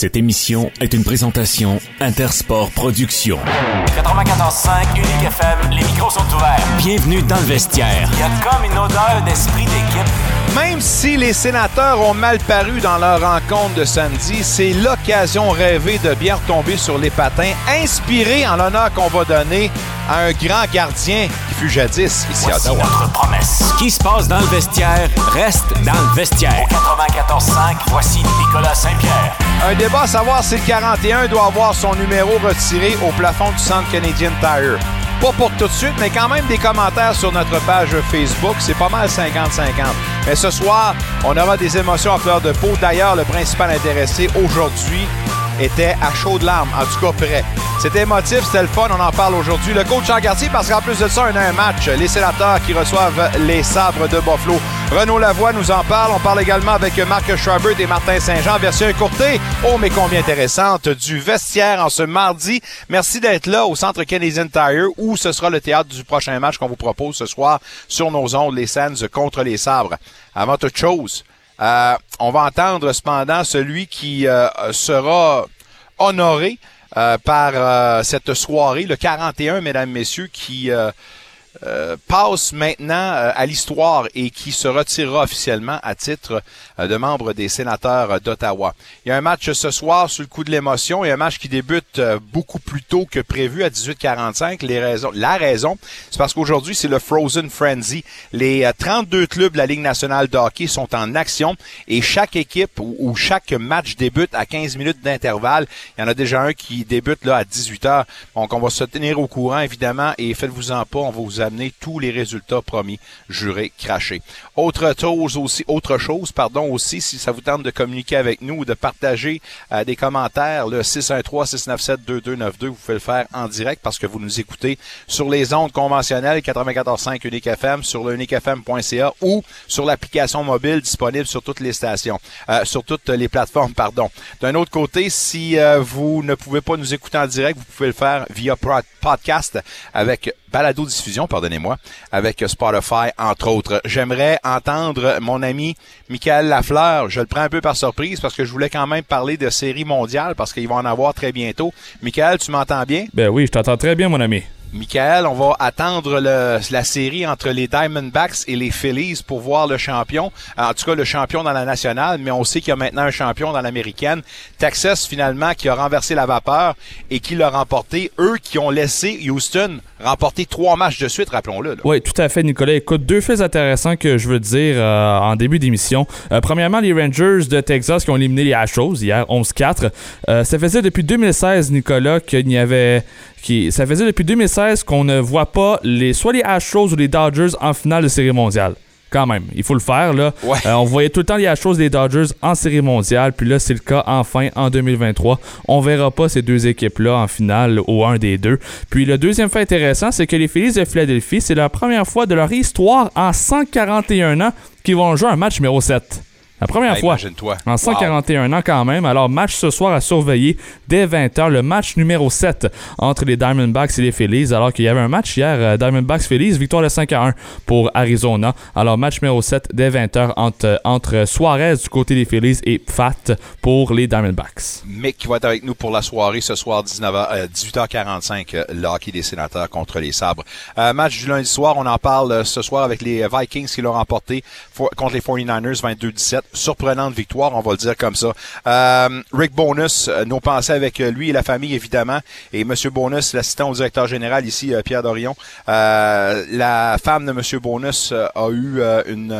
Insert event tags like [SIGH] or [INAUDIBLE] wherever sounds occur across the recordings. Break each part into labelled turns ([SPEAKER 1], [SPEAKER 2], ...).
[SPEAKER 1] Cette émission est une présentation Intersport Productions.
[SPEAKER 2] 94.5 Unique FM, les micros sont ouverts.
[SPEAKER 1] Bienvenue dans le vestiaire.
[SPEAKER 2] Il y a comme une odeur d'esprit d'équipe.
[SPEAKER 3] Même si les sénateurs ont mal paru dans leur rencontre de samedi, c'est l'occasion rêvée de bien retomber sur les patins, inspiré en l'honneur qu'on va donner à un grand gardien qui fut jadis ici
[SPEAKER 2] Voici
[SPEAKER 3] à Ottawa.
[SPEAKER 2] notre promesse.
[SPEAKER 1] Ce qui se passe dans le vestiaire reste dans le vestiaire.
[SPEAKER 2] 94.5, voici Nicolas Saint-Pierre.
[SPEAKER 3] Un débat à savoir si le 41 doit avoir son numéro retiré au plafond du centre Canadian Tire. Pas pour tout de suite, mais quand même des commentaires sur notre page Facebook. C'est pas mal 50-50. Mais ce soir, on aura des émotions à fleur de peau. D'ailleurs, le principal intéressé aujourd'hui était à chaud de larmes, en tout cas prêt. C'était émotif, c'était le fun, on en parle aujourd'hui. Le coach Jean Gartier, parce qu'en plus de ça, on a un match. Les sénateurs qui reçoivent les sabres de Buffalo. Renaud Lavoie nous en parle. On parle également avec Marc Schreiber et Martin Saint-Jean, version écourtée. Oh, mais combien intéressante, du vestiaire en ce mardi. Merci d'être là au Centre Canadian Tire, où ce sera le théâtre du prochain match qu'on vous propose ce soir sur nos ondes, les Sands contre les sabres. Avant toute chose, euh, on va entendre cependant celui qui euh, sera honoré euh, par euh, cette soirée, le 41, mesdames, messieurs, qui euh, passe maintenant euh, à l'histoire et qui se retirera officiellement à titre euh, de membre des sénateurs d'Ottawa. Il y a un match ce soir sur le coup de l'émotion et un match qui débute beaucoup plus tôt que prévu à 18h45. Les raisons, la raison, c'est parce qu'aujourd'hui c'est le Frozen Frenzy. Les euh, 32 clubs de la Ligue nationale de hockey sont en action et chaque équipe ou, ou chaque match débute à 15 minutes d'intervalle. Il y en a déjà un qui débute là à 18h. Donc on va se tenir au courant évidemment et faites-vous-en pas, on va vous amener tous les résultats promis, jurés, crachés. Autre chose aussi, autre chose, pardon aussi, si ça vous tente de communiquer avec nous ou de partager euh, des commentaires, le 613-697-2292, vous pouvez le faire en direct parce que vous nous écoutez sur les ondes conventionnelles 94.5 Unique FM, sur le uniquefm.ca ou sur l'application mobile disponible sur toutes les stations, euh, sur toutes les plateformes, pardon. D'un autre côté, si euh, vous ne pouvez pas nous écouter en direct, vous pouvez le faire via podcast avec balado diffusion, pardonnez-moi, avec Spotify entre autres. J'aimerais entendre mon ami Michael Lafleur. Je le prends un peu par surprise parce que je voulais quand même parler de série mondiale parce qu'il va en avoir très bientôt. Michael, tu m'entends bien?
[SPEAKER 4] Ben oui, je t'entends très bien, mon ami.
[SPEAKER 3] Michael, on va attendre la série entre les Diamondbacks et les Phillies pour voir le champion. En tout cas, le champion dans la nationale, mais on sait qu'il y a maintenant un champion dans l'américaine. Texas, finalement, qui a renversé la vapeur et qui l'a remporté. Eux qui ont laissé Houston remporter trois matchs de suite, rappelons-le.
[SPEAKER 4] Oui, tout à fait, Nicolas. Écoute, deux faits intéressants que je veux dire euh, en début d'émission. Euh, premièrement, les Rangers de Texas qui ont éliminé les Astros hier, 11-4. Euh, ça faisait depuis 2016, Nicolas, qu'il y avait... Qui, ça faisait depuis 2016 qu'on ne voit pas les, soit les Astros ou les Dodgers en finale de série mondiale. Quand même, il faut le faire. Là.
[SPEAKER 3] Ouais.
[SPEAKER 4] Euh, on voyait tout le temps les Astros et les Dodgers en série mondiale, puis là, c'est le cas enfin en 2023. On verra pas ces deux équipes-là en finale ou un des deux. Puis le deuxième fait intéressant, c'est que les Phillies de Philadelphie, c'est la première fois de leur histoire en 141 ans qu'ils vont jouer un match numéro 7. La première fois.
[SPEAKER 3] Imagine-toi.
[SPEAKER 4] En
[SPEAKER 3] Wow.
[SPEAKER 4] 141 ans quand même. Alors, match ce soir à surveiller dès 20h, le match numéro 7 entre les Diamondbacks et les Phillies. Alors qu'il y avait un match hier, euh, Diamondbacks-Phillies, victoire de 5 à 1 pour Arizona. Alors, match numéro 7 dès 20h entre, entre Suarez du côté des Phillies et Fat pour les Diamondbacks.
[SPEAKER 3] Mick qui va être avec nous pour la soirée ce soir 19h, euh, 18h45, euh, le hockey des sénateurs contre les sabres. Euh, match du lundi soir, on en parle ce soir avec les Vikings qui l'ont remporté for- contre les 49ers 22-17. Surprenante victoire, on va le dire comme ça. Euh, Rick Bonus, euh, nos pensées avec euh, lui et la famille évidemment. Et Monsieur Bonus, l'assistant au directeur général ici, euh, Pierre Dorion. Euh, la femme de Monsieur Bonus a eu une,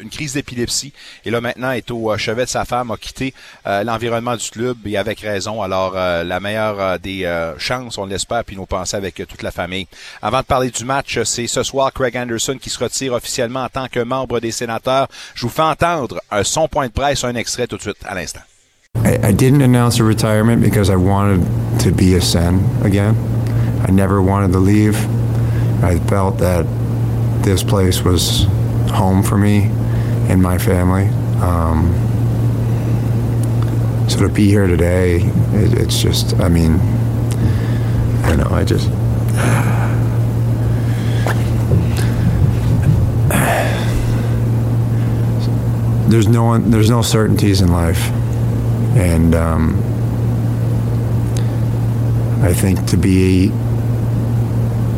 [SPEAKER 3] une crise d'épilepsie et là maintenant est au chevet de sa femme, a quitté l'environnement du club et avec raison. Alors la meilleure des chances, on l'espère, puis nos pensées avec toute la famille. Avant de parler du match, c'est ce soir Craig Anderson qui se retire officiellement en tant que membre des sénateurs. Je vous fais entendre un son point de presse, un extrait tout de suite à l'instant.
[SPEAKER 5] I, I didn't announce a retirement because I wanted to be a Sen again. I never wanted to leave. I felt that this place was home for me and my family. Um, so to be here today, it, it's just, I mean, I don't know, I just. There's no one, there's no certainties in life. and um, I think to be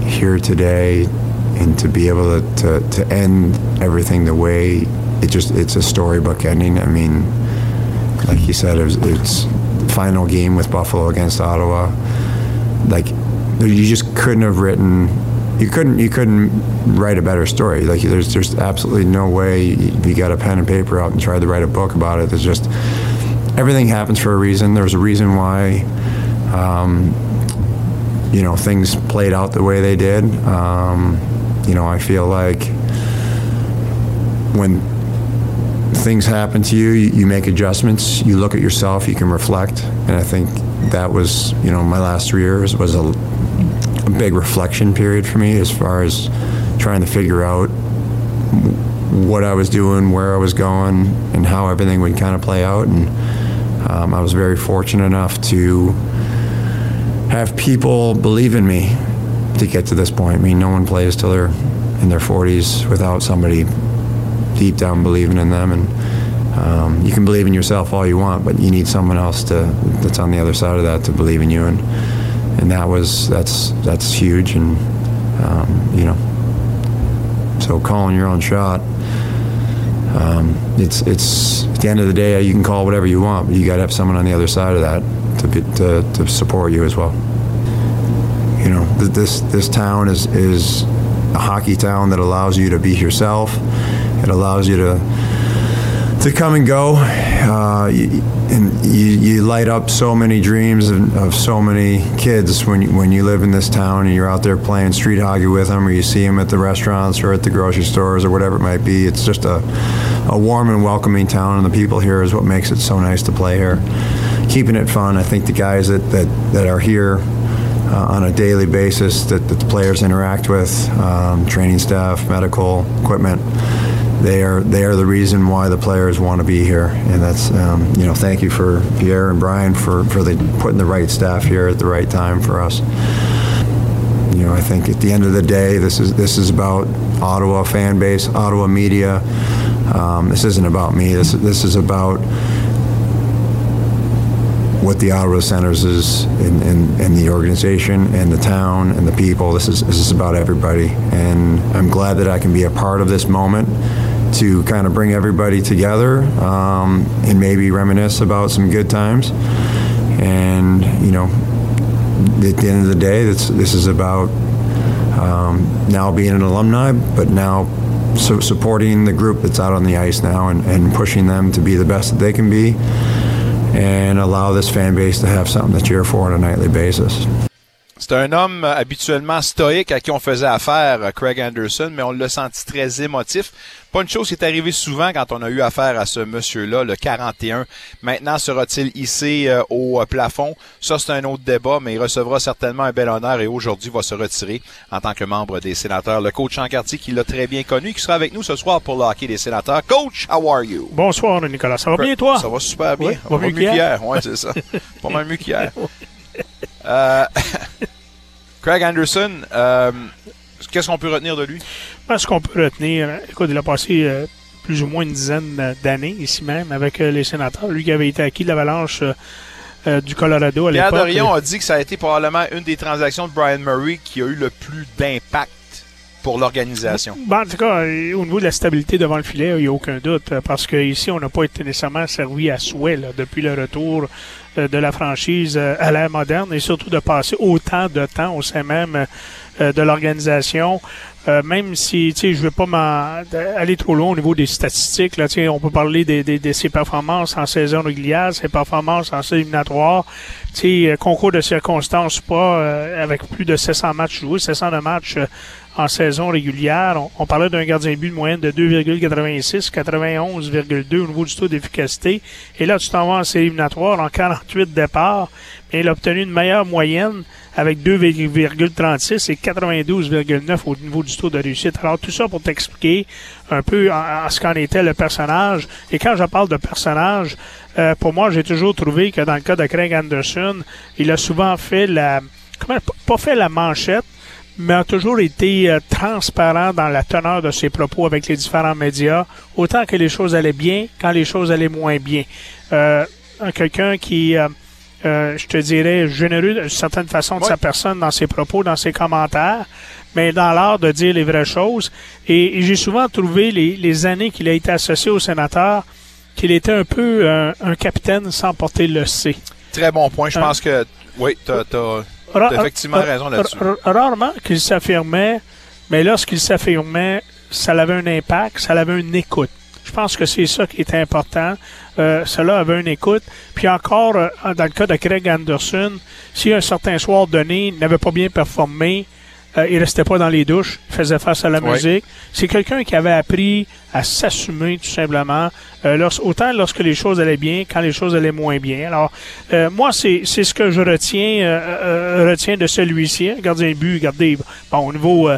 [SPEAKER 5] here today and to be able to, to, to end everything the way it just it's a storybook ending. I mean, like you said, it's final game with Buffalo against Ottawa. Like you just couldn't have written. You couldn't. You couldn't write a better story. Like there's, there's absolutely no way you got a pen and paper out and tried to write a book about it. There's just everything happens for a reason. There's a reason why. Um, you know, things played out the way they did. Um, you know, I feel like when things happen to you, you, you make adjustments, you look at yourself, you can reflect. And I think that was, you know, my last three years was a, a big reflection period for me as far as trying to figure out what I was doing, where I was going, and how everything would kind of play out. And um, I was very fortunate enough to have people believe in me to get to this point. I mean, no one plays till they're in their 40s without somebody deep down believing in them. And um, you can believe in yourself all you want, but you need someone else to that's on the other side of that to believe in you. And and that was that's that's huge. And um, you know, so calling your own shot. Um, it's it's at the end of the day you can call whatever you want, but you got to have someone on the other side of that to, be, to, to support you as well. You know, this this town is is a hockey town that allows you to be yourself. It allows you to to come and go, uh, and you, you, light up so many dreams of, of, so many kids when you, when you live in this town and you're out there playing street hockey with them, or you see them at the restaurants or at the grocery stores or whatever it might be. It's just a a warm and welcoming town, and the people here is what makes it so nice to play here keeping it fun. I think the guys that, that, that are here uh, on a daily basis that, that, the players interact with, um, training staff, medical equipment, they are they are the reason why the players want to be here, and that's um, you know thank you for Pierre and Brian for for the, putting the right staff here at the right time for us. You know, I think at the end of the day, this is this is about Ottawa fan base, Ottawa media. Um, this isn't about me. This this is about what the Ottawa Senators is in, in, in, the organization and the town and the people. This is, this is about everybody. And I'm glad that I can be a part of this moment to kind of bring everybody together um, and maybe reminisce about some good times. And, you know, at the end of the day, this, this is about um, now being an alumni, but now so supporting the group that's out on the ice now and, and pushing them to be the best that they can be and allow this fan base to have something to cheer for on a nightly basis.
[SPEAKER 3] C'est un homme euh, habituellement stoïque à qui on faisait affaire, euh, Craig Anderson, mais on l'a senti très émotif. Pas une chose qui est arrivée souvent quand on a eu affaire à ce monsieur-là, le 41. Maintenant, sera-t-il hissé euh, au plafond? Ça, c'est un autre débat, mais il recevra certainement un bel honneur et aujourd'hui va se retirer en tant que membre des sénateurs. Le coach Chancartier, qui l'a très bien connu, qui sera avec nous ce soir pour le hockey des sénateurs. Coach, how are you?
[SPEAKER 6] Bonsoir, Nicolas. Ça va bien, toi?
[SPEAKER 3] Ça va super bien. ça va mieux qu'hier. C'est ça. Pas mal mieux qu'hier. [LAUGHS] Euh, [LAUGHS] Craig Anderson, euh, qu'est-ce qu'on peut retenir de lui?
[SPEAKER 6] Ben, ce qu'on peut retenir, écoute, il a passé euh, plus ou moins une dizaine d'années ici même avec les sénateurs. Lui qui avait été acquis de l'avalanche du Colorado à l'époque.
[SPEAKER 3] Pierre Dorion a dit que ça a été probablement une des transactions de Brian Murray qui a eu le plus d'impact pour l'organisation.
[SPEAKER 6] Ben, en tout cas, au niveau de la stabilité devant le filet, il n'y a aucun doute, parce qu'ici, on n'a pas été nécessairement servi à souhait depuis le retour euh, de la franchise euh, à l'ère moderne et surtout de passer autant de temps au sein même euh, de l'organisation. même si, tu sais, je veux pas aller trop loin au niveau des statistiques. Là, on peut parler de, de, ses performances en saison régulière, ses performances en saison éliminatoire. Tu sais, concours de circonstances pas, avec plus de 700 matchs joués, 700 de matchs en saison régulière. On, parlait d'un gardien de but de moyenne de 2,86, 91,2 au niveau du taux d'efficacité. Et là, tu t'en vas en série éliminatoire en 48 départs. Mais il a obtenu une meilleure moyenne avec 2,36 et 92,9 au niveau du taux de réussite. Alors, tout ça pour t'expliquer un peu à, ce qu'en était le personnage. Et quand je parle de personnage, euh, pour moi, j'ai toujours trouvé que dans le cas de Craig Anderson, il a souvent fait la... Comment, pas fait la manchette, mais a toujours été euh, transparent dans la teneur de ses propos avec les différents médias, autant que les choses allaient bien quand les choses allaient moins bien. Euh, un quelqu'un qui, euh, euh, je te dirais, généreux d'une certaine façon de
[SPEAKER 3] Ouais.
[SPEAKER 6] sa personne dans ses propos, dans ses commentaires, mais dans l'art de dire les vraies choses. Et, et j'ai souvent trouvé les, les années qu'il a été associé au sénateur qu'il était un peu un, un capitaine sans porter le C.
[SPEAKER 3] Très bon point. Je
[SPEAKER 6] Hein?
[SPEAKER 3] pense que, oui, t'as, t'as-
[SPEAKER 6] Ra-
[SPEAKER 3] effectivement
[SPEAKER 6] ra-
[SPEAKER 3] raison là-dessus.
[SPEAKER 6] Rarement qu'il s'affirmait, mais lorsqu'il s'affirmait, ça avait un impact, ça avait une écoute. Je pense que c'est ça qui est important. Euh, cela avait une écoute. Puis encore, euh, dans le cas de Craig Anderson, si un certain soir donné, il n'avait pas bien performé, euh, il restait pas dans les douches, il faisait face à la musique. C'est quelqu'un qui avait appris à s'assumer tout simplement, euh, autant lorsque les choses allaient bien, quand les choses allaient moins bien. Alors, euh, moi, c'est c'est ce que je retiens, euh, retiens de celui-ci. Un Gardien de but, regardez, bon, au niveau,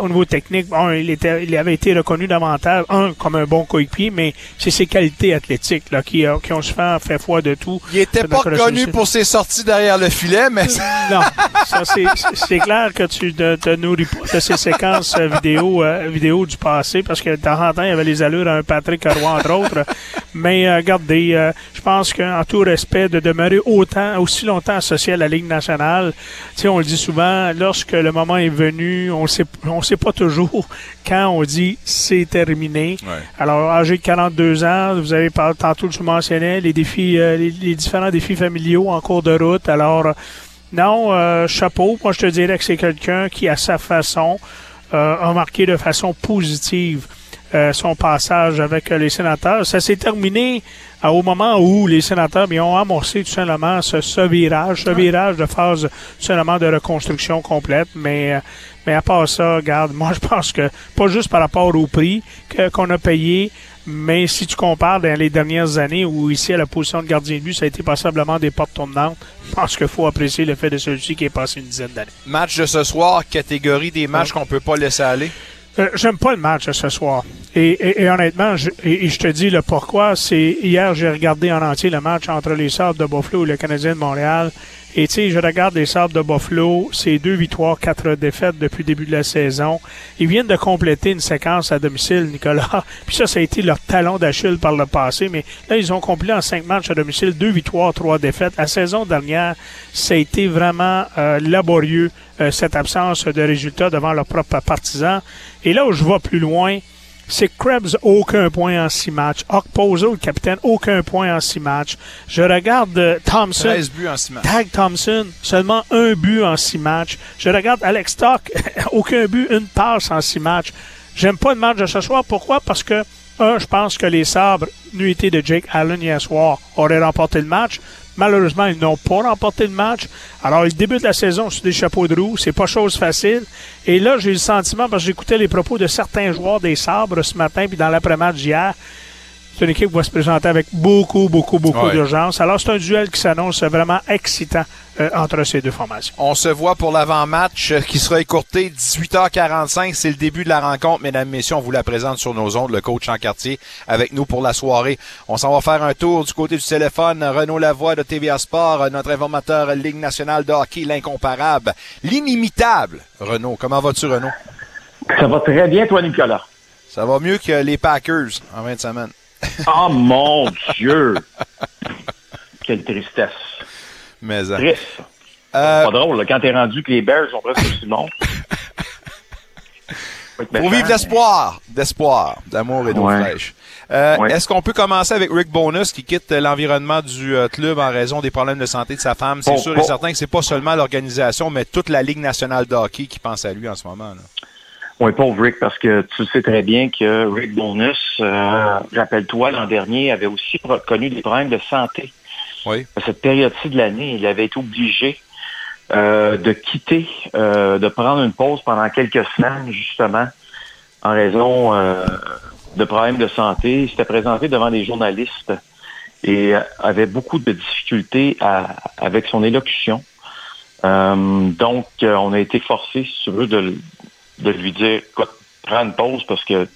[SPEAKER 6] au niveau technique, bon, il, était, il avait été reconnu davantage, un, comme un bon coéquipier, mais c'est ses qualités athlétiques là, qui, qui ont souvent fait foi de tout.
[SPEAKER 3] il était
[SPEAKER 6] C'est
[SPEAKER 3] pas connu pour ses sorties derrière le filet, mais [LAUGHS]
[SPEAKER 6] non, ça c'est clair que tu te nourris pas de ces séquences vidéo vidéo du passé parce que de temps en temps il y avait les allures à un Patrick Roy entre autres. [LAUGHS] Mais euh, regardez, euh, je pense qu'en tout respect de demeurer autant aussi longtemps associé à la Ligue nationale, tu sais on le dit souvent, lorsque le moment est venu, on sait on sait pas toujours [LAUGHS] quand on dit c'est terminé.
[SPEAKER 3] Ouais.
[SPEAKER 6] Alors, âgé de 42 ans, vous avez parlé tantôt, je mentionnais, les défis, euh, les, les différents défis familiaux en cours de route. Alors, non, euh, chapeau. Moi, je te dirais que c'est quelqu'un qui, à sa façon, a marqué de façon positive euh, son passage avec euh, les sénateurs. Ça s'est terminé euh, au moment où les sénateurs bien, ont amorcé tout simplement ce, ce virage, ce virage de phase tout simplement de reconstruction complète. Mais, mais à part ça, regarde, [LAUGHS] moi je pense que pas juste par rapport au prix que- qu'on a payé, mais si tu compares dans les dernières années où ici à la position de gardien de but, ça a été passablement des portes tournantes, [LAUGHS] je pense qu'il faut apprécier le fait de celui-ci qui est passé une dizaine d'années.
[SPEAKER 3] match de ce soir, catégorie des matchs qu'on peut pas laisser aller.
[SPEAKER 6] Euh, J'aime pas le match ce soir. Et, honnêtement, je, et je te dis le pourquoi. C'est hier, j'ai regardé en entier le match entre les Sabres de Buffalo et le Canadien de Montréal. Et tu sais, je regarde les Sabres de Buffalo, c'est deux victoires, quatre défaites depuis le début de la saison. Ils viennent de compléter une séquence à domicile, Nicolas. [LAUGHS] Puis ça, ça a été leur talon d'Achille par le passé. Mais là, ils ont complété en cinq matchs à domicile, deux victoires, trois défaites. La saison dernière, ça a été vraiment euh, laborieux, euh, cette absence de résultats devant leurs propres partisans. Et là où je vais plus loin, c'est Krebs, aucun point en six matchs. Okpozo, le capitaine, aucun point en six matchs. Je regarde euh, Thompson.
[SPEAKER 3] 13 buts en six matchs.
[SPEAKER 6] Tag Thompson, seulement un but en six matchs. Je regarde Alex Stock, [LAUGHS] aucun but, une passe en six matchs. J'aime pas le match de ce soir. Pourquoi? Parce que, un, je pense que les sabres, nuité de Jake Allen hier soir, auraient remporté le match. Malheureusement, ils n'ont pas remporté le match. Alors, ils débutent la saison sur des chapeaux de roue. C'est pas chose facile. Et là, j'ai le sentiment, parce que j'écoutais les propos de certains joueurs des sabres ce matin, puis dans l'après-match d'hier, c'est une équipe qui va se présenter avec beaucoup, beaucoup, beaucoup
[SPEAKER 3] Ouais.
[SPEAKER 6] d'urgence. Alors, c'est un duel qui s'annonce vraiment excitant euh, entre ces deux formations.
[SPEAKER 3] On se voit pour l'avant-match euh, qui sera écourté 18h45. C'est le début de la rencontre. Mesdames, messieurs, on vous la présente sur nos ondes. Le coach en quartier avec nous pour la soirée. On s'en va faire un tour du côté du téléphone. Renaud Lavoie de TVA Sport, euh, notre informateur Ligue nationale de hockey, l'incomparable, l'inimitable. Renaud, comment vas-tu, Renaud?
[SPEAKER 7] Ça va très bien, toi, Nicolas.
[SPEAKER 3] Ça va mieux que les Packers en 20 semaines. [LAUGHS]
[SPEAKER 7] Oh mon Dieu! Quelle tristesse.
[SPEAKER 3] Mais, euh,
[SPEAKER 7] Triste.
[SPEAKER 3] euh,
[SPEAKER 7] Pas drôle, là, quand t'es rendu que les Bears sont presque aussi [LAUGHS] être
[SPEAKER 3] Pour vivre d'espoir, d'espoir, d'amour et d'eau
[SPEAKER 7] Ouais.
[SPEAKER 3] fraîche. Euh,
[SPEAKER 7] Ouais.
[SPEAKER 3] Est-ce qu'on peut commencer avec Rick Bonus qui quitte euh, l'environnement du euh, club en raison des problèmes de santé de sa femme? C'est
[SPEAKER 7] Bon,
[SPEAKER 3] sûr et certain que c'est pas seulement l'organisation, mais toute la Ligue nationale de hockey qui pense à lui en ce moment. là.
[SPEAKER 7] Oui, pauvre Rick, parce que tu sais très bien que Rick Bonus, euh, rappelle-toi, l'an dernier, avait aussi connu des problèmes de santé.
[SPEAKER 3] Oui.
[SPEAKER 7] À cette période-ci de l'année, il avait été obligé euh, de quitter, euh, de prendre une pause pendant quelques semaines, justement, en raison euh, de problèmes de santé. Il s'était présenté devant des journalistes et avait beaucoup de difficultés à- avec son élocution. Euh, donc, euh, on a été forcé, si tu veux, de, le- de lui dire, écoute, prends une pause parce que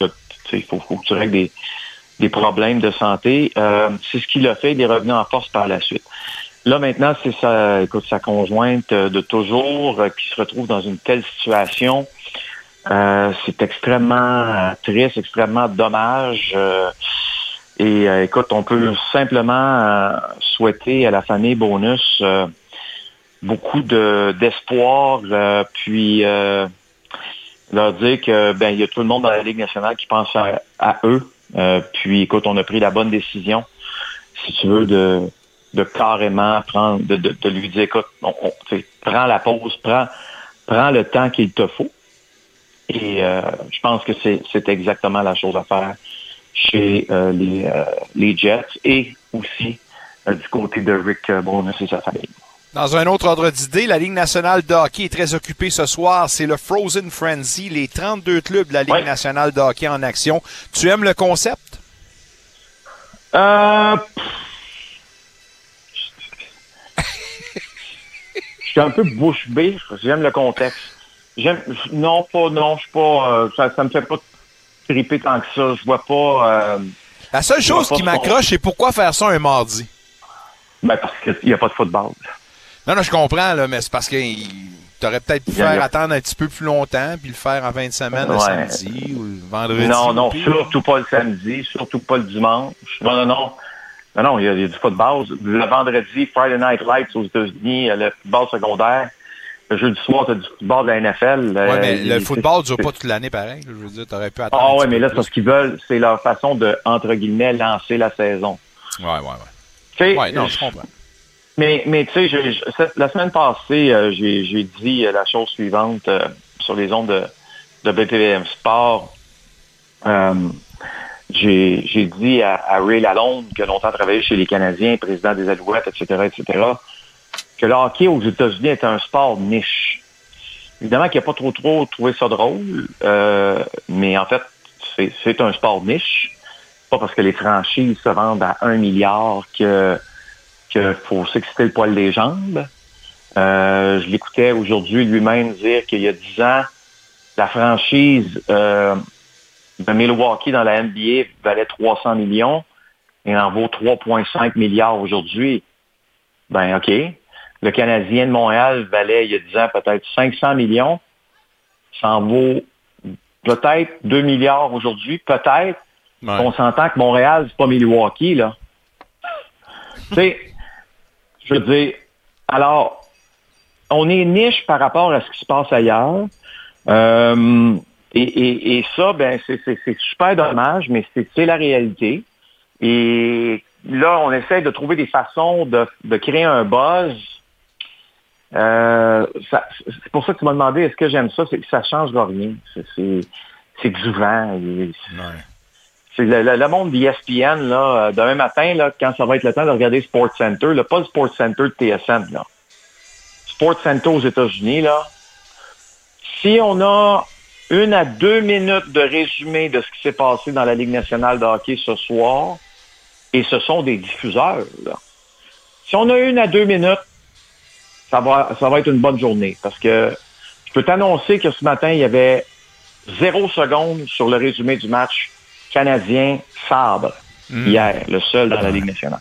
[SPEAKER 7] il faut, faut que tu règles des, des problèmes de santé. Euh, c'est ce qu'il a fait. Il est revenu en force par la suite. Là, maintenant, c'est sa, écoute, sa conjointe euh, de toujours euh, qui se retrouve dans une telle situation. Euh, c'est extrêmement euh, triste, extrêmement dommage. Et écoute, on peut simplement souhaiter à la famille Bonus beaucoup de d'espoir, puis leur dire que ben il y a tout le monde dans la Ligue nationale qui pense à, eux. Euh, puis écoute, on a pris la bonne décision, si tu veux, de de carrément prendre, de, de, de lui dire, écoute, on, prends la pause, prends, prends le temps qu'il te faut. Et euh, je pense que c'est c'est exactement la chose à faire chez euh, les, euh, les Jets et aussi euh, du côté de Rick Bonus et sa famille.
[SPEAKER 3] Dans un autre ordre d'idée, la Ligue nationale de hockey est très occupée ce soir. C'est le Frozen Frenzy, les 32 clubs de la Ligue
[SPEAKER 7] Ouais.
[SPEAKER 3] nationale de hockey en action. Tu aimes le concept?
[SPEAKER 7] Euh, [LAUGHS] je suis un peu bouche bée. J'aime le contexte. J'aime, non, pas, non, je suis pas, euh, ça, ça me fait pas triper tant que ça. Je vois pas, euh,
[SPEAKER 3] La seule chose qui m'accroche, c'est pourquoi faire ça un mardi?
[SPEAKER 7] ben parce qu'il n'y a pas de football.
[SPEAKER 3] Non, non, je comprends, là, mais c'est parce que tu aurais peut-être pu faire attendre un petit peu plus longtemps, puis le faire en fin de semaine, le
[SPEAKER 7] Ouais.
[SPEAKER 3] samedi ou le vendredi.
[SPEAKER 7] Non, non, surtout pas le samedi, surtout pas le dimanche. Non, non, non. Non, non, il y a, il y a du football. Le vendredi, Friday Night Lights aux États-Unis, euh, le football secondaire. Le jeudi soir, tu as du football de la NFL.
[SPEAKER 3] Ouais, mais
[SPEAKER 7] euh,
[SPEAKER 3] le football dure pas toute l'année pareil. Je veux dire, t'aurais pu attendre.
[SPEAKER 7] Ah
[SPEAKER 3] petit
[SPEAKER 7] mais là, c'est parce qu'ils veulent, c'est leur façon de, entre guillemets, lancer la saison.
[SPEAKER 3] Ouais.
[SPEAKER 7] Tu sais,
[SPEAKER 3] Ouais, non, je comprends.
[SPEAKER 7] Mais, mais tu sais, la semaine passée, euh, j'ai dit euh, la chose suivante euh, sur les ondes de, de BTVM Sport. Euh, j'ai dit à, à Ray Lalonde, qui a longtemps travaillé chez les Canadiens, président des Alouettes, etc., etc., que le hockey aux États-Unis est un sport niche. Évidemment qu'il n'y a pas trop trop trouvé ça drôle, euh, mais en fait, c'est c'est un sport niche. Pas parce que les franchises se vendent à un milliard que qu'il faut s'exciter le poil des jambes. Euh, je l'écoutais aujourd'hui lui-même dire qu'il y a 10 ans, la franchise euh, de Milwaukee dans la NBA valait 300 millions et en vaut 3,5 milliards aujourd'hui. Ben OK. Le Canadien de Montréal valait il y a 10 ans peut-être 500 millions. Ça en vaut peut-être 2 milliards aujourd'hui, peut-être.
[SPEAKER 3] Ouais.
[SPEAKER 7] On s'entend que Montréal, c'est pas Milwaukee, là. [LAUGHS] tu sais, je veux dire, alors, on est niche par rapport à ce qui se passe ailleurs. Euh, et, ça, ben, c'est super dommage, mais c'est la réalité. Et là, on essaie de trouver des façons de, créer un buzz. Euh, c'est pour ça que tu m'as demandé est-ce que j'aime ça, c'est que ça change rien. C'est- du vent. C'est le, le- monde d'ESPN, là, euh, demain matin, là, quand ça va être le temps de regarder Sports Center, là, pas le Sports Center de TSN, là. Sports Center aux États-Unis, là. Si on a une à deux minutes de résumé de ce qui s'est passé dans la Ligue nationale de hockey ce soir, et ce sont des diffuseurs. Si on a une à deux minutes, ça va, ça va être une bonne journée. Parce que je peux t'annoncer que ce matin, il y avait zéro seconde sur le résumé du match canadien Sabre hier, le seul dans la Ligue nationale.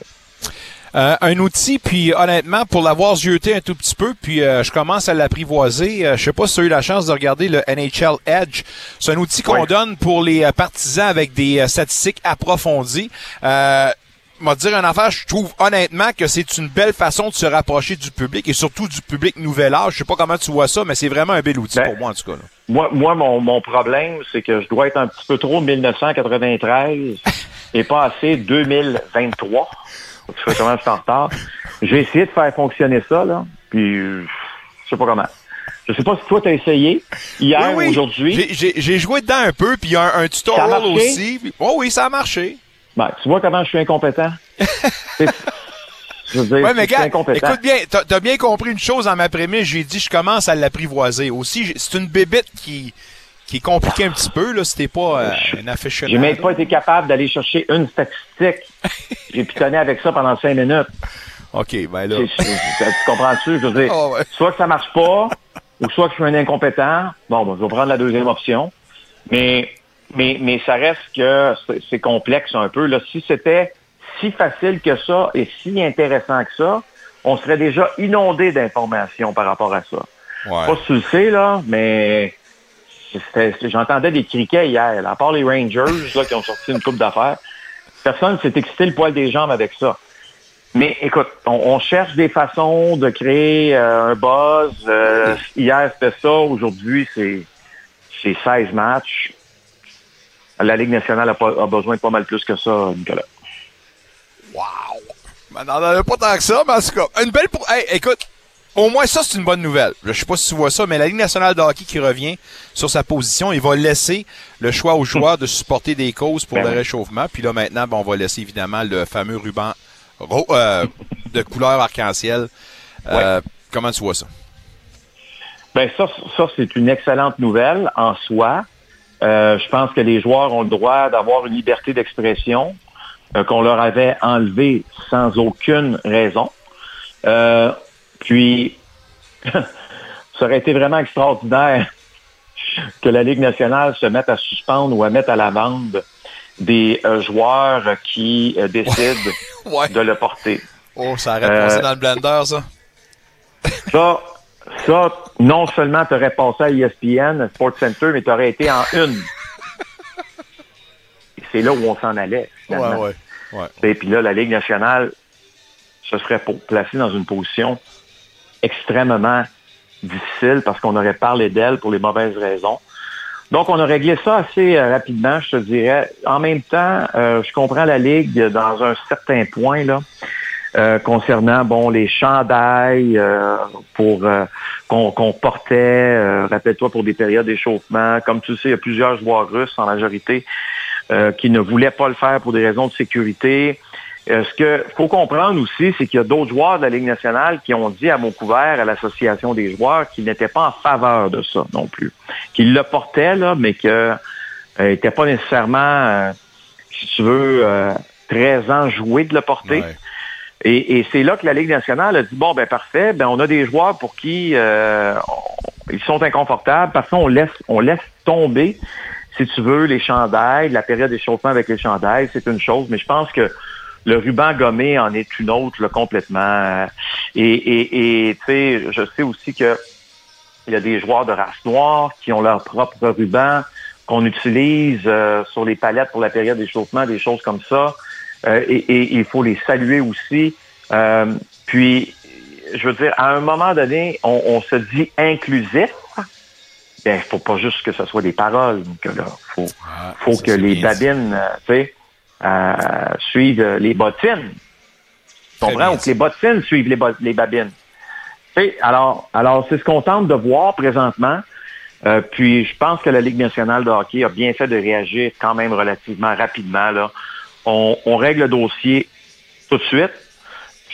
[SPEAKER 3] Euh, un outil, puis honnêtement, pour l'avoir zioté un tout petit peu, puis euh, je commence à l'apprivoiser. Euh, je sais pas si tu as eu la chance de regarder le NHL Edge. C'est un outil qu'on donne pour les euh, partisans avec des statistiques approfondies. M'a dire une affaire, je trouve honnêtement que c'est une belle façon de se rapprocher du public et surtout du public nouvel âge. Je sais pas comment tu vois ça, mais c'est vraiment un bel outil
[SPEAKER 7] Ben,
[SPEAKER 3] pour moi en tout cas. là.
[SPEAKER 7] Moi, moi mon, mon problème, c'est que je dois être un petit peu trop 1993 [LAUGHS] et pas assez 2023. Tu sais comment je suis en retard. J'ai essayé de faire fonctionner ça, là, puis je sais pas comment. Je sais pas si toi, tu as essayé hier
[SPEAKER 3] Oui,
[SPEAKER 7] ou
[SPEAKER 3] oui.
[SPEAKER 7] aujourd'hui.
[SPEAKER 3] J'ai- joué dedans un peu, puis il y a un, un tutorial aussi. Oh oui, ça a marché.
[SPEAKER 7] Ben, tu vois comment je suis incompétent? [LAUGHS] Je veux dire,
[SPEAKER 3] Ouais, mais
[SPEAKER 7] je suis
[SPEAKER 3] gars, écoute bien, t'as as bien compris une chose dans ma prémisse. J'ai dit, je commence à l'apprivoiser. Aussi, c'est une bébête qui, qui est compliquée un petit peu, là, si t'es pas euh, un aficionado.
[SPEAKER 7] J'ai même pas été capable d'aller chercher une statistique. [LAUGHS] J'ai pitonné avec ça pendant cinq minutes.
[SPEAKER 3] OK, ben là.
[SPEAKER 7] Tu comprends-tu? Je veux dire,
[SPEAKER 3] Ah ouais.
[SPEAKER 7] soit que ça marche pas, ou soit que je suis un incompétent. Bon, ben, je vais prendre la deuxième option. Mais, mais, mais ça reste que c'est- complexe un peu. Là. Si c'était si facile que ça et si intéressant que ça, on serait déjà inondé d'informations par rapport à ça.
[SPEAKER 3] Ouais.
[SPEAKER 7] Pas si tu le sais, là, mais j'entendais des criquets hier. là. À part les Rangers là, qui ont sorti une coupe d'affaires, Personne s'est excité le poil des jambes avec ça. Mais écoute, on, on cherche des façons de créer euh, un buzz. Euh, hier, c'était ça. Aujourd'hui, c'est c'est 16 matchs. La Ligue nationale a, pas- a besoin de pas mal plus que ça, Nicolas.
[SPEAKER 3] Wow! Ben, on n'en avait pas tant que ça, mais en tout cas, une belle pour. Hey, écoute, au moins ça, c'est une bonne nouvelle. Je sais pas si tu vois ça, mais la Ligue nationale de hockey qui revient sur sa position, il va laisser le choix aux joueurs de supporter des causes pour
[SPEAKER 7] Ben
[SPEAKER 3] le réchauffement. Puis là, maintenant, ben, on va laisser évidemment le fameux ruban euh, de couleur arc-en-ciel. Euh, Comment tu vois ça?
[SPEAKER 7] Ben ça, ça c'est une excellente nouvelle en soi. Euh, je pense que les joueurs ont le droit d'avoir une liberté d'expression euh, qu'on leur avait enlevée sans aucune raison. Euh, puis, [LAUGHS] ça aurait été vraiment extraordinaire [LAUGHS] que la Ligue nationale se mette à suspendre ou à mettre à l'amende des euh, joueurs qui décident [LAUGHS]
[SPEAKER 3] Ouais.
[SPEAKER 7] de le porter.
[SPEAKER 3] Oh, ça aurait passé dans le blender, ça.
[SPEAKER 7] Ça, ça, non seulement tu aurais passé à ESPN, Sports Center, mais tu aurais été en une. C'est là où on s'en allait, finalement.
[SPEAKER 3] Ouais, ouais. ouais.
[SPEAKER 7] Et puis là, la Ligue nationale se serait placée dans une position extrêmement difficile parce qu'on aurait parlé d'elle pour les mauvaises raisons. Donc, on a réglé ça assez euh, rapidement, je te dirais. En même temps, euh, je comprends la Ligue dans un certain point, là, euh, concernant, bon, les chandails euh, pour euh, qu'on portait, euh, rappelle-toi, pour des périodes d'échauffement. Comme tu sais, il y a plusieurs joueurs russes, en majorité, euh, qui ne voulaient pas le faire pour des raisons de sécurité. Euh, ce que faut comprendre aussi, c'est qu'il y a d'autres joueurs de la Ligue nationale qui ont dit à mot couvert à l'association des joueurs qu'ils n'étaient pas en faveur de ça non plus, qu'ils le portaient là, mais euh, n'étaient pas nécessairement, si tu veux, très enjoués de le porter. Et, et c'est là que la Ligue nationale a dit bon ben parfait, ben on a des joueurs pour qui euh, ils sont inconfortables parce qu'on laisse on laisse tomber, si tu veux, les chandails, la période d'échauffement avec les chandails, c'est une chose, mais je pense que le ruban gommé en est une autre là, complètement. Et tu sais, je sais aussi que il y a des joueurs de race noire qui ont leur propre ruban qu'on utilise euh, sur les palettes pour la période d'échauffement, des choses comme ça. Euh, et, et il faut les saluer aussi. Euh, puis, je veux dire, à un moment donné, on, on se dit inclusif. Ben, faut pas juste que ce soit des paroles. Que là, faut,
[SPEAKER 3] Ah,
[SPEAKER 7] faut que les babines, euh, tu sais, euh, suivent les bottines. Tu
[SPEAKER 3] Très bien
[SPEAKER 7] comprends? Ou que
[SPEAKER 3] dit.
[SPEAKER 7] les bottines suivent les, bo- les babines. Alors, alors c'est ce qu'on tente de voir présentement. Euh, puis je pense que la Ligue nationale de hockey a bien fait de réagir quand même relativement rapidement. Là. On, règle le dossier tout de suite.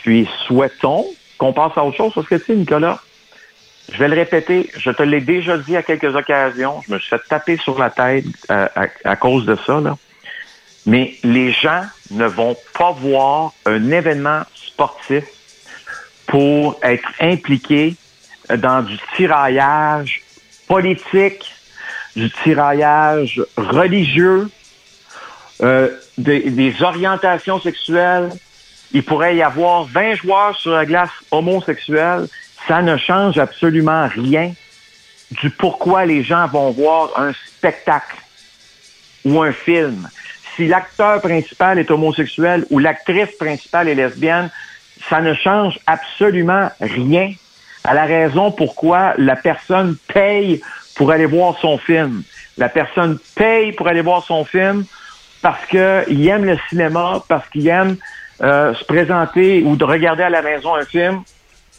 [SPEAKER 7] Puis souhaitons qu'on passe à autre chose. Parce que tu sais, Nicolas, je vais le répéter, je te l'ai déjà dit à quelques occasions, je me suis fait taper sur la tête euh, à, cause de ça. Mais les gens ne vont pas voir un événement sportif pour être impliqués dans du tiraillage politique, du tiraillage religieux, euh, des, des orientations sexuelles. Il pourrait y avoir 20 joueurs sur la glace homosexuels. Ça ne change absolument rien du pourquoi les gens vont voir un spectacle ou un film. Si l'acteur principal est homosexuel ou l'actrice principale est lesbienne, ça ne change absolument rien à la raison pourquoi la personne paye pour aller voir son film. La personne paye pour aller voir son film parce qu'il aime le cinéma, parce qu'il aime euh, se présenter ou de regarder à la maison un film.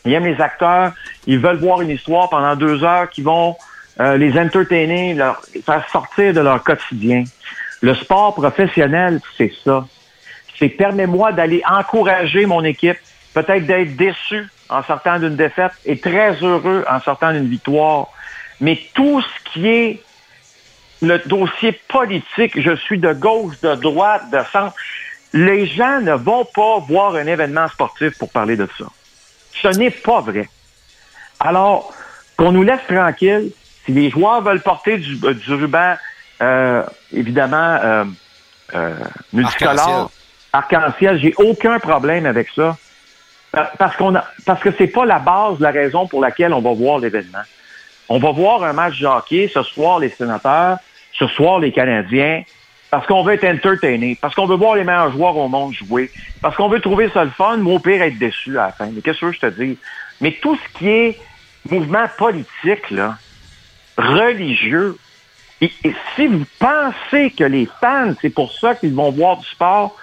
[SPEAKER 7] Il aime les acteurs. Ils veulent voir une histoire pendant deux heures qui vont euh, les entertainer, leur faire sortir de leur quotidien. Le sport professionnel, c'est ça. C'est permets-moi d'aller encourager mon équipe, peut-être d'être déçu en sortant d'une défaite et très heureux en sortant d'une victoire. Mais tout ce qui est le dossier politique, je suis de gauche, de droite, de centre, les gens ne vont pas voir un événement sportif pour parler de ça. Ce n'est pas vrai. Alors, qu'on nous laisse tranquille, si les joueurs veulent porter du, euh, du ruban, euh, évidemment, euh, euh, multicolore, arc-en-ciel, j'ai aucun problème avec ça. Pa- Parce qu'on a, parce que c'est pas la base, la raison pour laquelle on va voir l'événement. On va voir un match de hockey, ce soir les sénateurs, ce soir les Canadiens, parce qu'on veut être entertainé, parce qu'on veut voir les meilleurs joueurs au monde jouer, parce qu'on veut trouver ça le fun, ou au pire être déçu à la fin. Mais qu'est-ce que je te dis? Mais tout ce qui est mouvement politique, là, religieux, et, si vous pensez que les fans, c'est pour ça qu'ils vont voir du sport,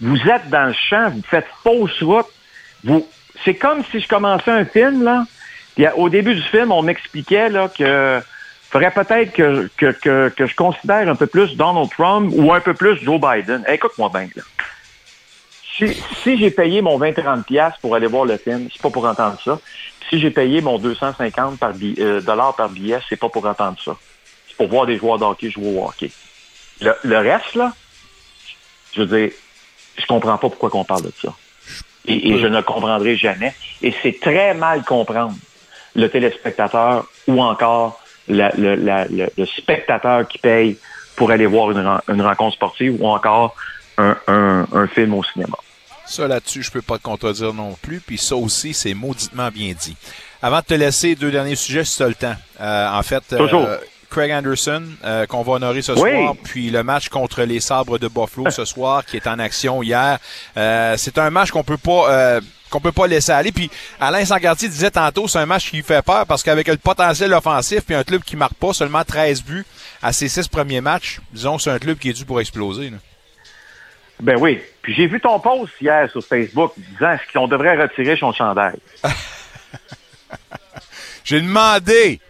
[SPEAKER 7] vous êtes dans le champ, vous faites fausse route, vous, c'est comme si je commençais un film, là, puis au début du film, on m'expliquait, que faudrait peut-être que, que, que, je considère un peu plus Donald Trump ou un peu plus Joe Biden. Écoute-moi bien. Si, si j'ai payé mon 20-30$ pour aller voir le film, c'est pas pour entendre ça. Si j'ai payé mon 250 par euh, dollars par billet, c'est pas pour entendre ça. C'est pour voir des joueurs de hockey jouer au hockey. Le, reste, là, je veux dire, je comprends pas pourquoi on parle de ça. Et, et je ne comprendrai jamais. Et c'est très mal comprendre le téléspectateur ou encore la, la, la, le, spectateur qui paye pour aller voir une, une rencontre sportive ou encore un, un, un film au cinéma.
[SPEAKER 3] Ça, là-dessus, je peux pas te contredire non plus. Puis ça aussi, c'est mauditement bien dit. Avant de te laisser, deux derniers sujets, si tu as le temps. Euh, en fait, euh, Craig Anderson, euh, qu'on va honorer ce
[SPEAKER 7] Oui.
[SPEAKER 3] soir, puis le match contre les Sabres de Buffalo ce soir, qui est en action hier. Euh, c'est un match qu'on peut pas... qu'on peut pas laisser aller. Puis Alain Sangarty disait tantôt, c'est un match qui fait peur parce qu'avec le potentiel offensif puis un club qui marque pas seulement 13 buts à ses six premiers matchs, disons que c'est un club qui est dû pour exploser. là.
[SPEAKER 7] Ben oui. Puis j'ai vu ton post hier sur Facebook disant qu'on devrait retirer son chandail? [LAUGHS]
[SPEAKER 3] J'ai demandé.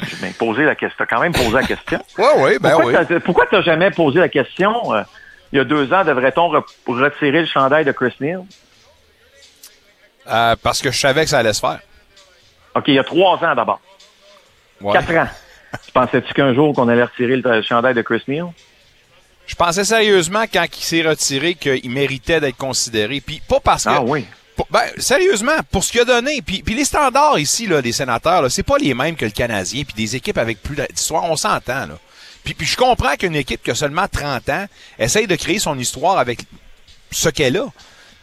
[SPEAKER 7] J'ai bien posé la question. T'as quand même posé la question. [LAUGHS]
[SPEAKER 3] Oui, oui, ben
[SPEAKER 7] pourquoi
[SPEAKER 3] oui.
[SPEAKER 7] t'as- pourquoi t'as jamais posé la question? euh, il y a deux ans, devrait-on re- retirer le chandail de Chris Neal?
[SPEAKER 3] Euh, parce que je savais que ça allait se faire.
[SPEAKER 7] OK, il y a trois ans d'abord.
[SPEAKER 3] Ouais.
[SPEAKER 7] Quatre ans. [LAUGHS] tu pensais-tu qu'un jour qu'on allait retirer le, le chandail de Chris Neal?
[SPEAKER 3] Je pensais sérieusement, quand il s'est retiré, qu'il méritait d'être considéré. Puis pas parce que...
[SPEAKER 7] Ah oui.
[SPEAKER 3] Pour- ben, sérieusement, pour ce qu'il a donné, puis, puis les standards ici, là, des sénateurs, c'est pas les mêmes que le Canadien, puis des équipes avec plus d'histoire, on s'entend, là. Puis, puis je comprends qu'une équipe qui a seulement 30 ans essaye de créer son histoire avec ce qu'elle a.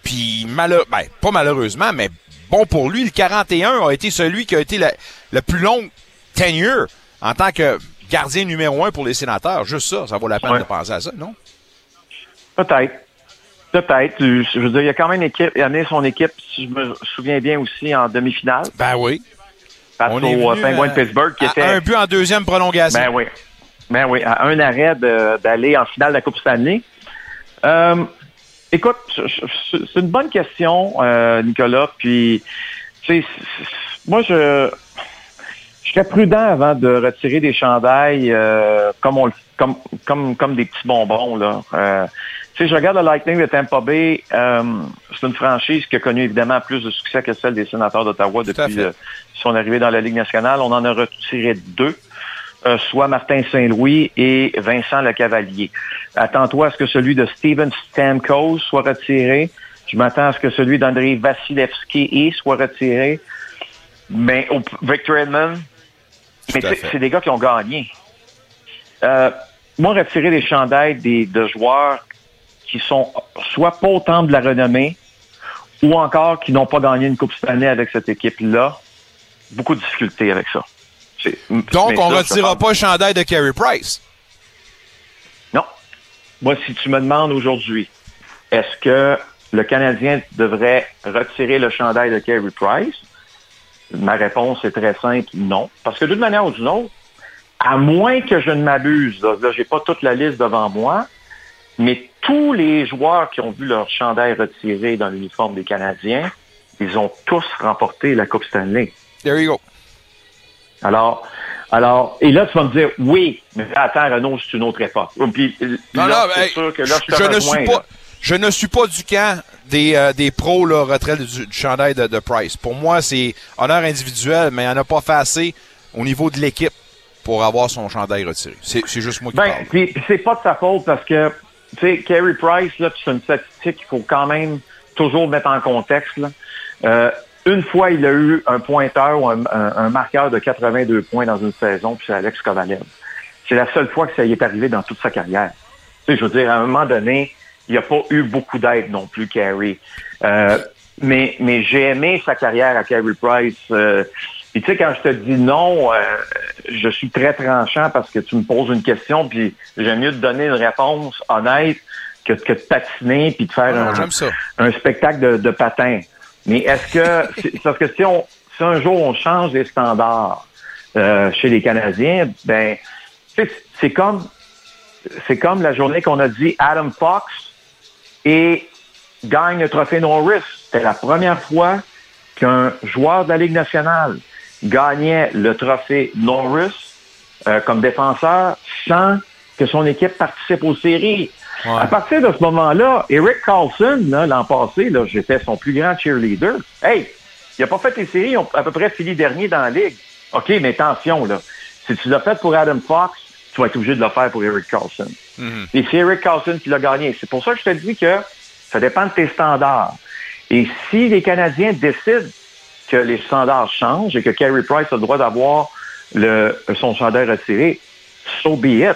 [SPEAKER 3] Puis, malheur, ben, pas malheureusement, mais bon pour lui, le 41 a été celui qui a été le, le plus long tenure en tant que gardien numéro un pour les sénateurs. Juste ça, ça vaut la peine
[SPEAKER 7] Ouais.
[SPEAKER 3] de penser à ça, non?
[SPEAKER 7] Peut-être. Peut-être. Je veux dire, il y a quand même une équipe, il a amené son équipe, si je me souviens bien aussi, en demi-finale,
[SPEAKER 3] Ben oui.
[SPEAKER 7] face
[SPEAKER 3] On est
[SPEAKER 7] euh,
[SPEAKER 3] venu
[SPEAKER 7] Penguins
[SPEAKER 3] à-
[SPEAKER 7] de Pittsburgh, qui
[SPEAKER 3] à
[SPEAKER 7] était...
[SPEAKER 3] un but en deuxième prolongation.
[SPEAKER 7] Ben oui. Ben oui, à un arrêt d'aller en finale de la Coupe Stanley. Euh, écoute, c'est une bonne question, euh, Nicolas. Puis, tu sais, moi, je, je serais prudent avant de retirer des chandails euh, comme, on, comme, comme, comme des petits bonbons. Là. Euh, tu sais, je regarde le Lightning de Tampa Bay. euh, c'est une franchise qui a connu évidemment plus de succès que celle des sénateurs d'Ottawa depuis euh, son arrivée dans la Ligue nationale. On en a retiré deux soit Martin Saint-Louis et Vincent Le Cavalier. Attends-toi à ce que celui de Steven Stamkos soit retiré. Je m'attends à ce que celui d'André Vasilevski soit retiré. Mais au, Victor Edmond, mais c'est des gars qui ont gagné. Euh, moi, retirer des chandails des, de joueurs qui sont soit pas au temple de la renommée ou encore qui n'ont pas gagné une Coupe Stanley avec cette équipe-là, beaucoup de difficultés avec ça.
[SPEAKER 3] Donc, on
[SPEAKER 7] je
[SPEAKER 3] retirera pas le chandail de Carey Price.
[SPEAKER 7] Non. Moi, si tu me demandes aujourd'hui, est-ce que le Canadien devrait retirer le chandail de Carey Price? Ma réponse est très simple, non. Parce que d'une manière ou d'une autre, à moins que je ne m'abuse, là, là j'ai pas toute la liste devant moi, mais tous les joueurs qui ont vu leur chandail retiré dans l'uniforme des Canadiens, ils ont tous remporté la Coupe Stanley.
[SPEAKER 3] There you go.
[SPEAKER 7] Alors, alors, et là, tu vas me dire, oui, mais attends, Renaud, c'est une autre époque. Puis,
[SPEAKER 3] Non,
[SPEAKER 7] là,
[SPEAKER 3] non, hey,
[SPEAKER 7] sûr que là, je, te
[SPEAKER 3] je ne suis
[SPEAKER 7] là.
[SPEAKER 3] pas, je ne suis pas du camp des, euh, des pros là, retrait du, du chandail de, de Price. Pour moi, c'est honneur individuel, mais il n'en a pas fait assez au niveau de l'équipe pour avoir son chandail retiré. C'est juste moi qui
[SPEAKER 7] Ben,
[SPEAKER 3] parle.
[SPEAKER 7] puis, c'est pas de sa faute parce que, tu sais, Carey Price, là, c'est une statistique qu'il faut quand même toujours mettre en contexte, là. Euh, une fois, il a eu un pointeur ou un, un- un marqueur de 82 points dans une saison, puis c'est Alex Kovalev. C'est la seule fois que ça y est arrivé dans toute sa carrière. Tu sais, je veux dire, à un moment donné, il n'y a pas eu beaucoup d'aide non plus, Carey. Euh, mais mais j'ai aimé sa carrière à Carey Price. Euh, Puis tu sais, quand je te dis non, euh, je suis très tranchant parce que tu me poses une question, puis j'aime mieux te donner une réponse honnête que, que de patiner puis de faire
[SPEAKER 3] Ah,
[SPEAKER 7] un spectacle de, de patin. Mais est-ce que, [LAUGHS] parce que si, on, si un jour on change les standards euh, chez les Canadiens, ben, c'est comme, c'est comme la journée qu'on a dit Adam Fox et gagne le trophée Norris. C'était la première fois qu'un joueur de la Ligue nationale gagnait le trophée Norris euh, comme défenseur sans que son équipe participe aux séries.
[SPEAKER 3] Ouais.
[SPEAKER 7] À partir de ce moment-là, Eric Carlson, l'an passé, là, j'étais son plus grand cheerleader. Hey, il n'a pas fait les séries, ils ont à peu près fini dernier dans la Ligue. OK, mais attention, là. Si tu l'as fait pour Adam Fox, tu vas être obligé de le faire pour Eric Carlson. Et c'est Eric Carlson qui l'a gagné. C'est pour ça que je te dis que ça dépend de tes standards. Et si les Canadiens décident que les standards changent et que Carey Price a le droit d'avoir son chandail retiré, so be it.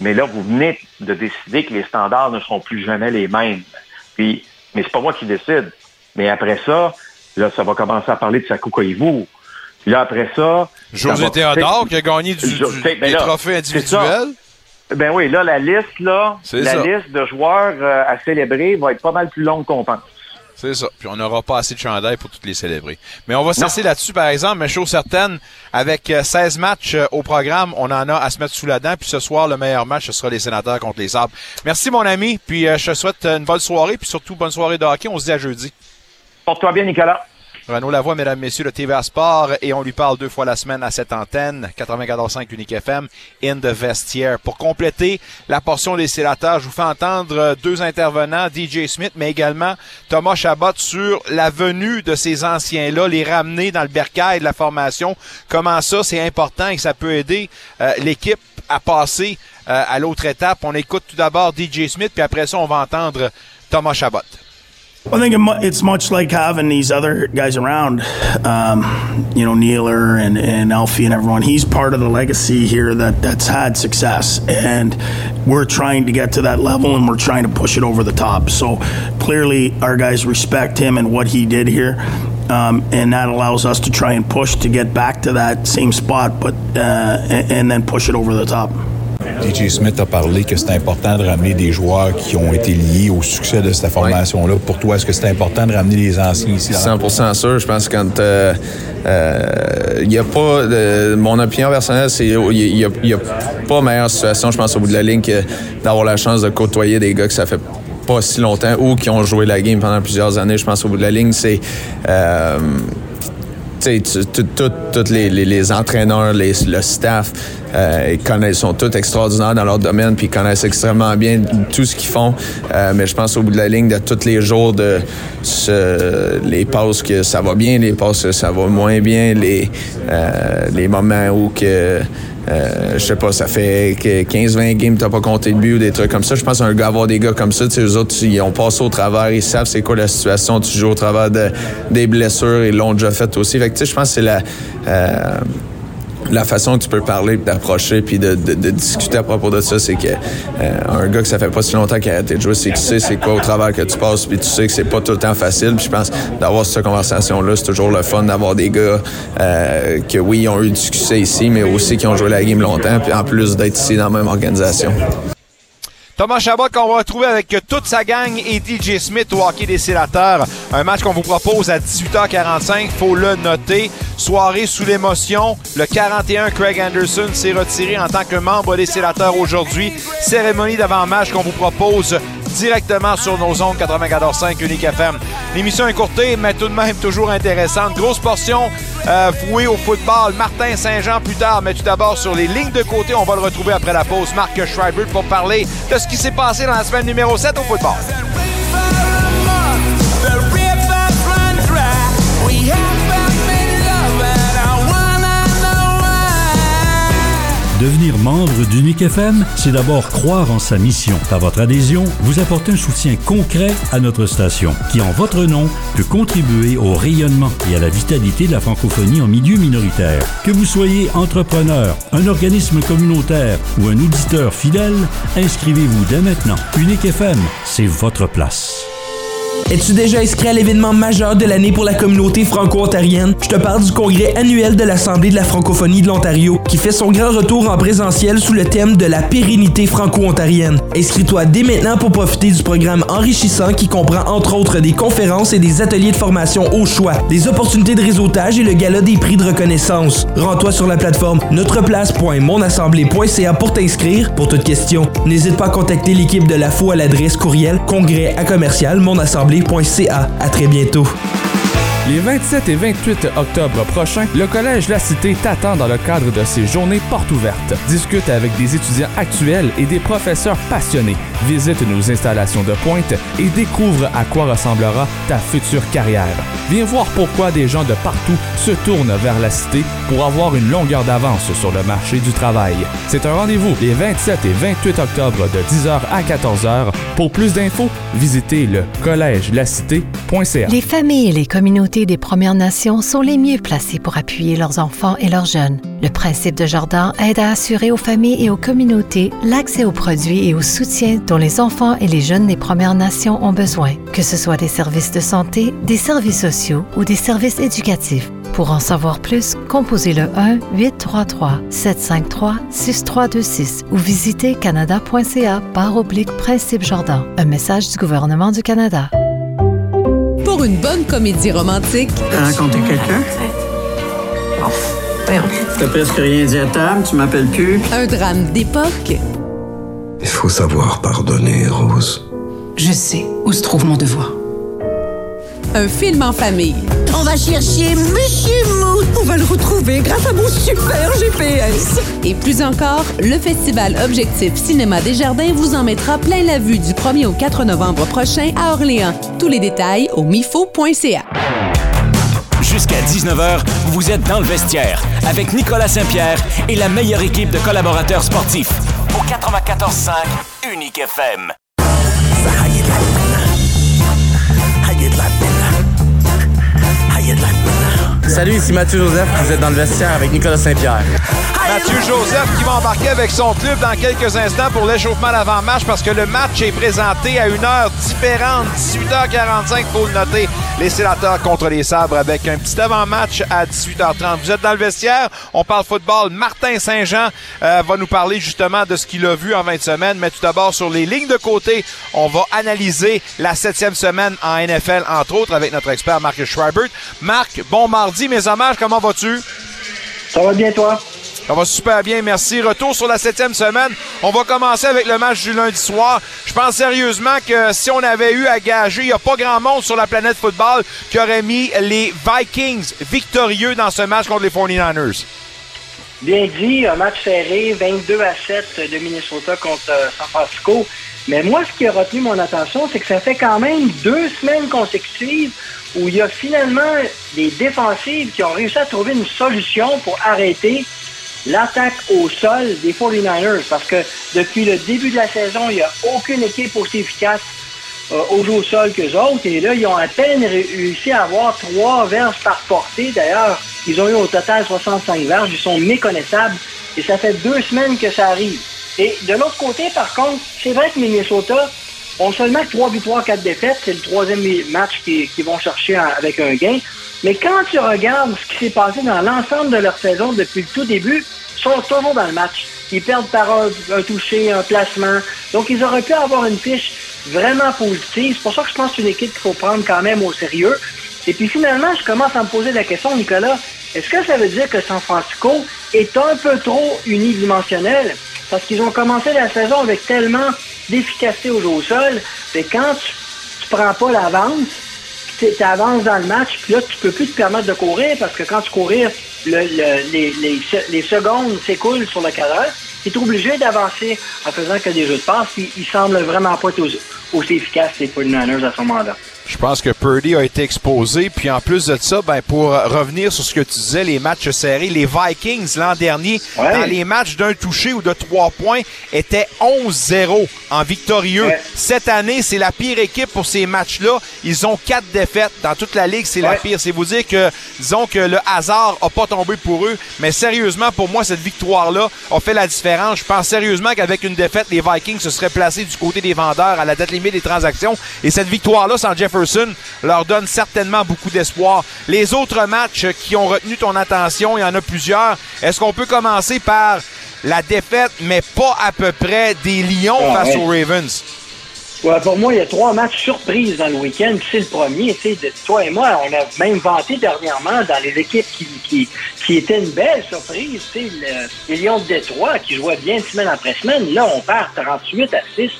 [SPEAKER 7] Mais là, vous venez de décider que les standards ne seront plus jamais les mêmes. Puis, mais c'est pas moi qui décide. Mais après ça, là, ça va commencer à parler de Sakou Koivu. Puis là, après ça...
[SPEAKER 3] José
[SPEAKER 7] va-
[SPEAKER 3] Théodore qui a gagné du, du-
[SPEAKER 7] ben
[SPEAKER 3] des
[SPEAKER 7] là,
[SPEAKER 3] trophées individuels.
[SPEAKER 7] Ben oui, là, la liste, là, la
[SPEAKER 3] ça.
[SPEAKER 7] liste de joueurs euh, à célébrer va être pas mal plus longue qu'on pense.
[SPEAKER 3] C'est ça. Puis on n'aura pas assez de chandail pour toutes les célébrer. Mais on va se laisser là-dessus, par exemple. Mais chose certaine, avec euh, 16 matchs euh, au programme, on en a à se mettre sous la dent. Puis ce soir, le meilleur match, ce sera les sénateurs contre les Sabres. Merci, mon ami. Puis euh, je te souhaite une bonne soirée. Puis surtout, bonne soirée de hockey. On se dit à jeudi.
[SPEAKER 7] Porte-toi bien, Nicolas.
[SPEAKER 3] Renaud Lavoie, mesdames, messieurs, de TVA Sport, et on lui parle deux fois la semaine à cette antenne, 94.5 Unique FM, in the vestiaire. Pour compléter la portion des sénateurs, je vous fais entendre deux intervenants, DJ Smith, mais également Thomas Chabot sur la venue de ces anciens-là, les ramener dans le bercail de la formation, comment ça c'est important et ça peut aider euh, l'équipe à passer euh, à l'autre étape? On écoute tout d'abord DJ Smith, puis après ça, on va entendre Thomas Chabot.
[SPEAKER 8] I think it's much like having these other guys around, um, you know, Neeler and, and Alfie and everyone. He's part of the legacy here that, that's had success. And we're trying to get to that level and we're trying to push it over the top. So clearly, our guys respect him and what he did here. Um, and that allows us to try and push to get back to that same spot, but uh, and, and then push it over the top.
[SPEAKER 9] DJ Smith a parlé que c'est important de ramener des joueurs qui ont été liés au succès de cette formation-là. Pour toi, est-ce que c'est important de ramener les anciens ici?
[SPEAKER 10] 100% sûr. Je pense que quand euh, euh, y a pas de, mon opinion personnelle, c'est il y, a- il y a pas meilleure situation, je pense au bout de la ligne que d'avoir la chance de côtoyer des gars que ça fait pas si longtemps ou qui ont joué la game pendant plusieurs années. Je pense au bout de la ligne, c'est euh, tous les, les- les entraîneurs, les- le staff, euh, ils connaissent, sont tous extraordinaires dans leur domaine, puis ils connaissent extrêmement bien tout ce qu'ils font. Euh, mais je pense au bout de la ligne de tous les jours de ce- les passes que ça va bien, les passes que ça va moins bien, les, euh, les moments où que euh, je sais pas, ça fait que 15-20 games, t'as pas compté de but ou des trucs comme ça. Je pense qu'un gars, avoir des gars comme ça, tu sais, eux autres, ils ont passé au travers, ils savent c'est quoi la situation, tu joues au travers de, des blessures, ils l'ont déjà fait aussi. Fait que, tu sais, je pense que c'est la, euh, la façon que tu peux parler, d'approcher, puis de, de- de discuter à propos de ça, c'est que euh, un gars que ça fait pas si longtemps qu'il a arrêté de jouer, c'est qu'il sait c'est quoi au travers que tu passes, puis tu sais que c'est pas tout le temps facile. Puis je pense d'avoir cette conversation-là, c'est toujours le fun d'avoir des gars euh, que oui, ils ont eu du succès ici, mais aussi qui ont joué la game longtemps, puis en plus d'être ici dans la même organisation.
[SPEAKER 3] Thomas Chabot qu'on va retrouver avec toute sa gang et DJ Smith au hockey des sénateurs. Un match qu'on vous propose à 18h45, faut le noter. Soirée sous l'émotion. Le 41 Craig Anderson s'est retiré en tant que membre des sénateurs aujourd'hui. Cérémonie d'avant-match qu'on vous propose directement sur nos ondes 94.5 Unique FM. L'émission est courtée, mais tout de même toujours intéressante. Grosse portion euh, au football. Martin Saint-Jean plus tard, mais tout d'abord sur les lignes de côté, on va le retrouver après la pause. Marc Schreiber pour parler de ce qui s'est passé dans la semaine numéro 7 au football.
[SPEAKER 11] Devenir membre d'Unique FM, c'est d'abord croire en sa mission. Par votre adhésion, vous apportez un soutien concret à notre station, qui en votre nom peut contribuer au rayonnement et à la vitalité de la francophonie en milieu minoritaire. Que vous soyez entrepreneur, un organisme communautaire ou un auditeur fidèle, inscrivez-vous dès maintenant. Unique FM, c'est votre place.
[SPEAKER 12] Es-tu déjà inscrit à l'événement majeur de l'année pour la communauté franco-ontarienne? Je te parle du congrès annuel de l'Assemblée de la francophonie de l'Ontario qui fait son grand retour en présentiel sous le thème de la pérennité franco-ontarienne. Inscris-toi dès maintenant pour profiter du programme enrichissant qui comprend entre autres des conférences et des ateliers de formation au choix, des opportunités de réseautage et le gala des prix de reconnaissance. Rends-toi sur la plateforme notreplace.monassemblée.ca pour t'inscrire. Pour toute question, n'hésite pas à contacter l'équipe de la FO à l'adresse courriel congrès à commercial À très bientôt.
[SPEAKER 4] Les 27 et 28 octobre prochains, le Collège La Cité t'attend dans le cadre de ses journées portes ouvertes. Discute avec des étudiants actuels et des professeurs passionnés. Visite nos installations de pointe et découvre à quoi ressemblera ta future carrière. Viens voir pourquoi des gens de partout se tournent vers la Cité pour avoir une longueur d'avance sur le marché du travail. C'est un rendez-vous les 27 et 28 octobre de 10h à 14h. Pour plus d'infos, visitez le collège-la-cité.ca.
[SPEAKER 13] Les familles et les communautés des Premières Nations sont les mieux placées pour appuyer leurs enfants et leurs jeunes. Le principe de Jardin aide à assurer aux familles et aux communautés l'accès aux produits et au soutien dont les enfants et les jeunes des Premières Nations ont besoin, que ce soit des services de santé, des services sociaux ou des services éducatifs. Pour en savoir plus, composez le 1-833-753-6326 ou visitez canada.ca par oblique Principe Jardin. Un message du gouvernement du Canada.
[SPEAKER 14] Pour une bonne comédie romantique.
[SPEAKER 15] T'as rencontré quelqu'un? T'as presque rien dit à table, tu m'appelles plus.
[SPEAKER 14] Un drame d'époque.
[SPEAKER 16] Il faut savoir pardonner, Rose.
[SPEAKER 17] Je sais où se trouve mon devoir.
[SPEAKER 14] Un film en famille.
[SPEAKER 18] On va chercher Monsieur Mou.
[SPEAKER 17] On va le retrouver grâce à mon super GPS.
[SPEAKER 14] Et plus encore, le festival Objectif Cinéma des Jardins vous en mettra plein la vue du 1er au 4 novembre prochain à Orléans. Tous les détails au mifo.ca.
[SPEAKER 2] Jusqu'à 19h, vous êtes dans le vestiaire avec Nicolas Saint-Pierre et la meilleure équipe de collaborateurs sportifs au 94.5 Unique FM.
[SPEAKER 19] Salut, ici Mathieu Joseph, vous êtes dans le vestiaire avec Nicolas Saint-Pierre.
[SPEAKER 3] Mathieu Joseph qui va embarquer avec son club dans quelques instants pour l'échauffement d'avant-match parce que le match est présenté à une heure différente, 18h45 pour le noter. Les sénateurs contre les sabres avec un petit avant-match à 18h30. Vous êtes dans le vestiaire, on parle football. Martin Saint-Jean euh, va nous parler justement de ce qu'il a vu en 20 semaines. Mais tout d'abord, sur les lignes de côté, on va analyser la septième semaine en NFL, entre autres, avec notre expert Marcus Schreibert. Marc, bon mardi, mes hommages, comment vas-tu?
[SPEAKER 20] Ça va bien, toi?
[SPEAKER 3] Ça va super bien, merci. Retour sur la septième semaine. On va commencer avec le match du lundi soir. Je pense sérieusement que si on avait eu à gager, il n'y a pas grand monde sur la planète football qui aurait mis les Vikings victorieux dans ce match contre les 49ers.
[SPEAKER 20] Bien dit, un match serré, 22 à 7 de Minnesota contre euh, San Francisco. Mais moi, ce qui a retenu mon attention, c'est que ça fait quand même deux semaines consécutives où il y a finalement des défensives qui ont réussi à trouver une solution pour arrêter l'attaque au sol des 49ers. Parce que depuis le début de la saison, il n'y a aucune équipe aussi efficace euh, au jeu au sol qu'eux autres. Et là, ils ont à peine réussi à avoir trois verges par portée. D'ailleurs, ils ont eu au total 65 verges. Ils sont méconnaissables. Et ça fait deux semaines que ça arrive. Et de l'autre côté, par contre, c'est vrai que Minnesota ont seulement trois victoires, quatre défaites. C'est le troisième match qu'ils vont chercher avec un gain. Mais quand tu regardes ce qui s'est passé dans l'ensemble de leur saison depuis le tout début, ils sont toujours dans le match. Ils perdent par un, un toucher, un placement. Donc, ils auraient pu avoir une fiche vraiment positive. C'est pour ça que je pense que c'est une équipe qu'il faut prendre quand même au sérieux. Et puis finalement, je commence à me poser la question, Nicolas, est-ce que ça veut dire que San Francisco est un peu trop unidimensionnel? Parce qu'ils ont commencé la saison avec tellement d'efficacité au jeu au sol, mais quand tu, tu prends pas l'avance, tu avances dans le match, puis là, tu peux plus te permettre de courir parce que quand tu courir, le, le, les, secondes s'écoulent sur le carreur. Tu es obligé d'avancer en faisant que des jeux de passe, puis ils semblent vraiment pas être aussi, aussi efficaces, les 49ers, à ce moment-là.
[SPEAKER 3] Je pense que Purdy a été exposé. Puis en plus de ça, ben, pour revenir sur ce que tu disais, les matchs serrés, les Vikings l'an dernier, ouais. dans les matchs d'un touché ou de trois points, étaient 11-0 en victorieux. Ouais. Cette année, c'est la pire équipe pour ces matchs-là. Ils ont quatre défaites. Dans toute la ligue, c'est ouais. la pire. C'est vous dire que, disons que le hasard a pas tombé pour eux. Mais sérieusement, pour moi, cette victoire-là a fait la différence. Je pense sérieusement qu'avec une défaite, les Vikings se seraient placés du côté des vendeurs à la date limite des transactions. Et cette victoire-là, sans Jefferson Jefferson leur donne certainement beaucoup d'espoir. Les autres matchs qui ont retenu ton attention, il y en a plusieurs. Est-ce qu'on peut commencer par la défaite, mais pas à peu près des Lions
[SPEAKER 20] Ah,
[SPEAKER 3] face
[SPEAKER 20] ouais.
[SPEAKER 3] aux Ravens?
[SPEAKER 20] Ouais, pour moi, il y a trois matchs surprises dans le week-end. C'est le premier. tu sais, de- Toi et moi, on a même vanté dernièrement dans les équipes qui, qui, qui étaient une belle surprise. tu sais, le- Les Lions de Détroit qui jouaient bien semaine après semaine. Là, on perd 38 à 6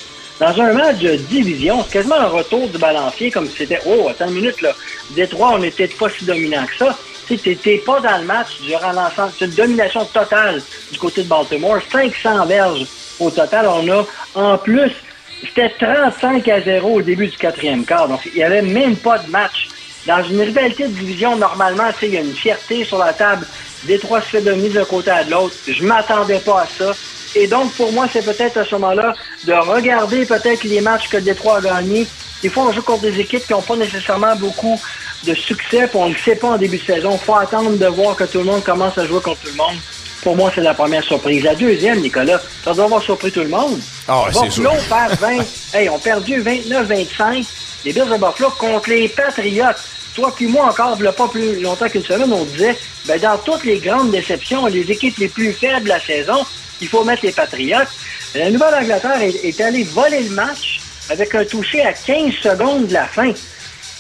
[SPEAKER 20] dans un match de division. C'est quasiment un retour du balancier comme si c'était Oh, attends une minute, là. Détroit, on n'était pas si dominant que ça. Tu sais, t'étais pas dans le match durant l'ensemble. C'est une domination totale du côté de Baltimore. 500 verges au total. On a, en plus, c'était 35 à 0 au début du quatrième quart. Donc, il n'y avait même pas de match. Dans une rivalité de division, normalement, il y a une fierté sur la table. Détroit se fait dominer d'un côté à de l'autre. Je m'attendais pas à ça. Et donc, pour moi, c'est peut-être à ce moment-là de regarder peut-être les matchs que Détroit a gagnés. Des fois, on joue contre des équipes qui n'ont pas nécessairement beaucoup de succès, puis on ne le sait pas en début de saison. Il faut attendre de voir que tout le monde commence à jouer contre tout le monde. Pour moi, c'est la première surprise. La deuxième, Nicolas, ça doit avoir surpris tout le monde.
[SPEAKER 3] Ah c'est
[SPEAKER 20] Buffalo perd 20. [LAUGHS] hey, on perdu 29-25. Les Bills de Buffalo contre les Patriots. Toi puis moi encore, il n'y a pas plus longtemps qu'une semaine, on disait, ben, dans toutes les grandes déceptions, les équipes les plus faibles de la saison, il faut mettre les Patriots. La Nouvelle-Angleterre est, est allée voler le match avec un touché à 15 secondes de la fin.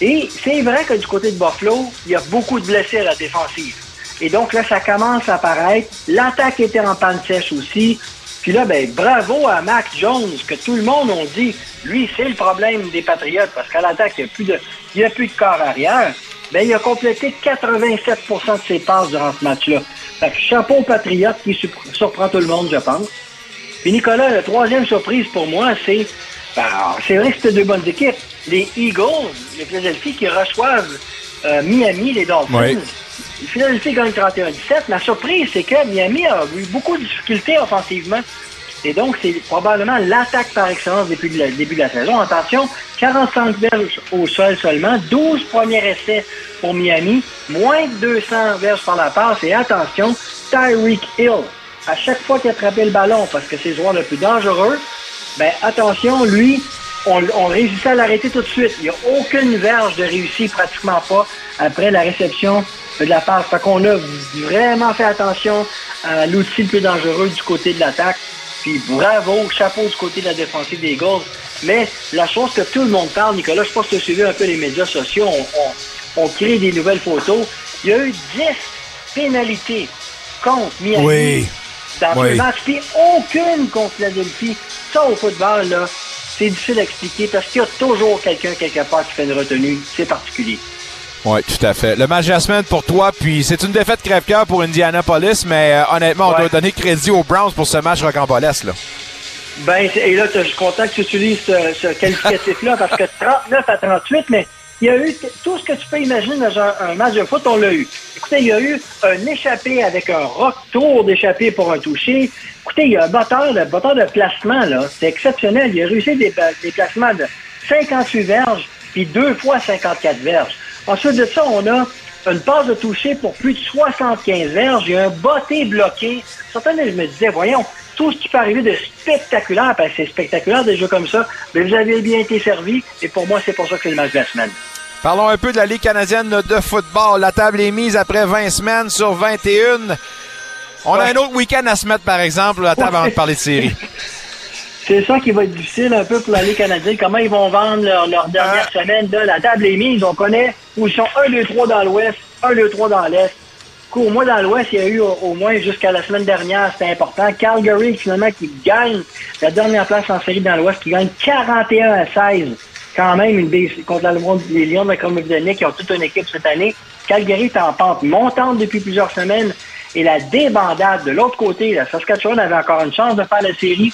[SPEAKER 20] Et c'est vrai que du côté de Buffalo, il y a beaucoup de blessés à la défensive. Et donc là, ça commence à apparaître. L'attaque était en panne sèche aussi. Puis là, ben, bravo à Mac Jones, que tout le monde a dit, lui, c'est le problème des Patriotes, parce qu'à l'attaque, il n'y a plus de corps arrière. Ben, il a complété 87% de ses passes durant ce match-là. Fait que chapeau aux Patriotes qui surpr- surprend tout le monde, je pense. Puis Nicolas, la troisième surprise pour moi, c'est ben, c'est vrai que c'était deux bonnes équipes. Les Eagles, les Philadelphie, qui reçoivent euh, Miami, les Dolphins.
[SPEAKER 3] Oui.
[SPEAKER 20] Philadelphie gagne 31-17. La surprise, c'est que Miami a eu beaucoup de difficultés offensivement. Et donc, c'est probablement l'attaque par excellence depuis le début de la saison. Attention, 45 verges au sol seulement, 12 premiers essais pour Miami, moins de 200 verges par la passe. Et attention, Tyreek Hill, à chaque fois qu'il attrapait le ballon, parce que c'est le joueur le plus dangereux, ben attention, lui, on, on réussissait à l'arrêter tout de suite. Il n'y a aucune verge de réussite, pratiquement pas, après la réception de la passe. Fait qu'on a vraiment fait attention à l'outil le plus dangereux du côté de l'attaque. Puis bravo, chapeau du côté de la défensive des Eagles. Mais la chose que tout le monde parle, Nicolas, je pense que tu as suivi un peu les médias sociaux, on, on, on crée des nouvelles photos. Il y a eu 10 pénalités contre Miami
[SPEAKER 3] Oui.
[SPEAKER 20] dans
[SPEAKER 3] Oui.
[SPEAKER 20] le match, puis aucune contre Philadelphie. Ça, au football, là, c'est difficile à expliquer parce qu'il y a toujours quelqu'un quelque part qui fait une retenue. C'est particulier.
[SPEAKER 3] Oui, tout à fait. Le match de la semaine pour toi, puis c'est une défaite crève-cœur pour Indianapolis, mais euh, honnêtement, on
[SPEAKER 20] Ouais.
[SPEAKER 3] doit donner crédit aux Browns pour ce match rocambolesque. Là.
[SPEAKER 20] Ben, et là, je suis content que tu utilises ce, ce qualificatif-là parce que 39 à 38, mais il y a eu tout ce que tu peux imaginer dans un, un match de foot, on l'a eu. Écoutez, il y a eu un échappé avec un retour d'échappé pour un touché. Écoutez, il y a un batteur de, batteur de placement, là. C'est exceptionnel. Il a réussi des, des placements de 58 verges, puis deux fois 54 verges. Ensuite de ça, on a une passe de toucher pour plus de 75 verges. Il y a un botté bloqué. Certainement, je me disais, voyons, tout ce qui peut arriver de spectaculaire, parce que c'est spectaculaire des jeux comme ça, mais vous avez bien été servi, et pour moi, c'est pour ça que c'est le match de la semaine.
[SPEAKER 3] Parlons un peu de la Ligue canadienne de football. La table est mise après 20 semaines sur 21. On a un autre week-end à se mettre, par exemple, la table avant de parler de série. [LAUGHS]
[SPEAKER 20] C'est ça qui va être difficile un peu pour la Ligue canadienne. Comment ils vont vendre leur, leur dernière semaine. Là, la table est mise. On connaît où ils sont 1, 2, 3 dans l'Ouest, 1, 2, 3 dans l'Est. Au moins dans l'Ouest, il y a eu au, moins jusqu'à la semaine dernière, c'était important. Calgary, finalement, qui gagne la dernière place en série dans l'Ouest, qui gagne 41 à 16. Quand même, une base contre la- les Lions de la Colombie-Britannique qui ont toute une équipe cette année. Calgary est en pente montante depuis plusieurs semaines. Et la débandade de l'autre côté, la Saskatchewan avait encore une chance de faire la série.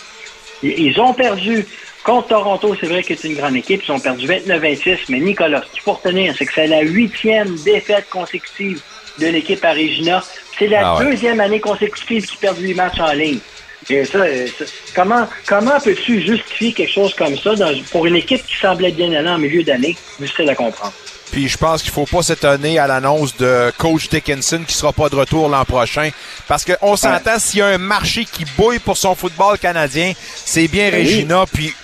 [SPEAKER 20] Ils ont perdu contre Toronto, c'est vrai que c'est une grande équipe. Ils ont perdu 29-26, mais Nicolas, ce qu'il faut retenir, c'est que c'est la huitième défaite consécutive de l'équipe à Regina. C'est la
[SPEAKER 3] Ah ouais.
[SPEAKER 20] deuxième année consécutive qu'ils perdent les matchs en ligne. Et ça, euh, ça- comment, comment peux-tu justifier quelque chose comme ça dans- pour une équipe qui semblait bien aller en milieu d'année? Difficile à comprendre.
[SPEAKER 3] Puis je pense qu'il faut pas s'étonner à l'annonce de coach Dickinson qui sera pas de retour l'an prochain. Parce qu'on s'entend, s'il y a un marché qui bouille pour son football canadien, c'est bien
[SPEAKER 20] oui.
[SPEAKER 3] Regina. Puis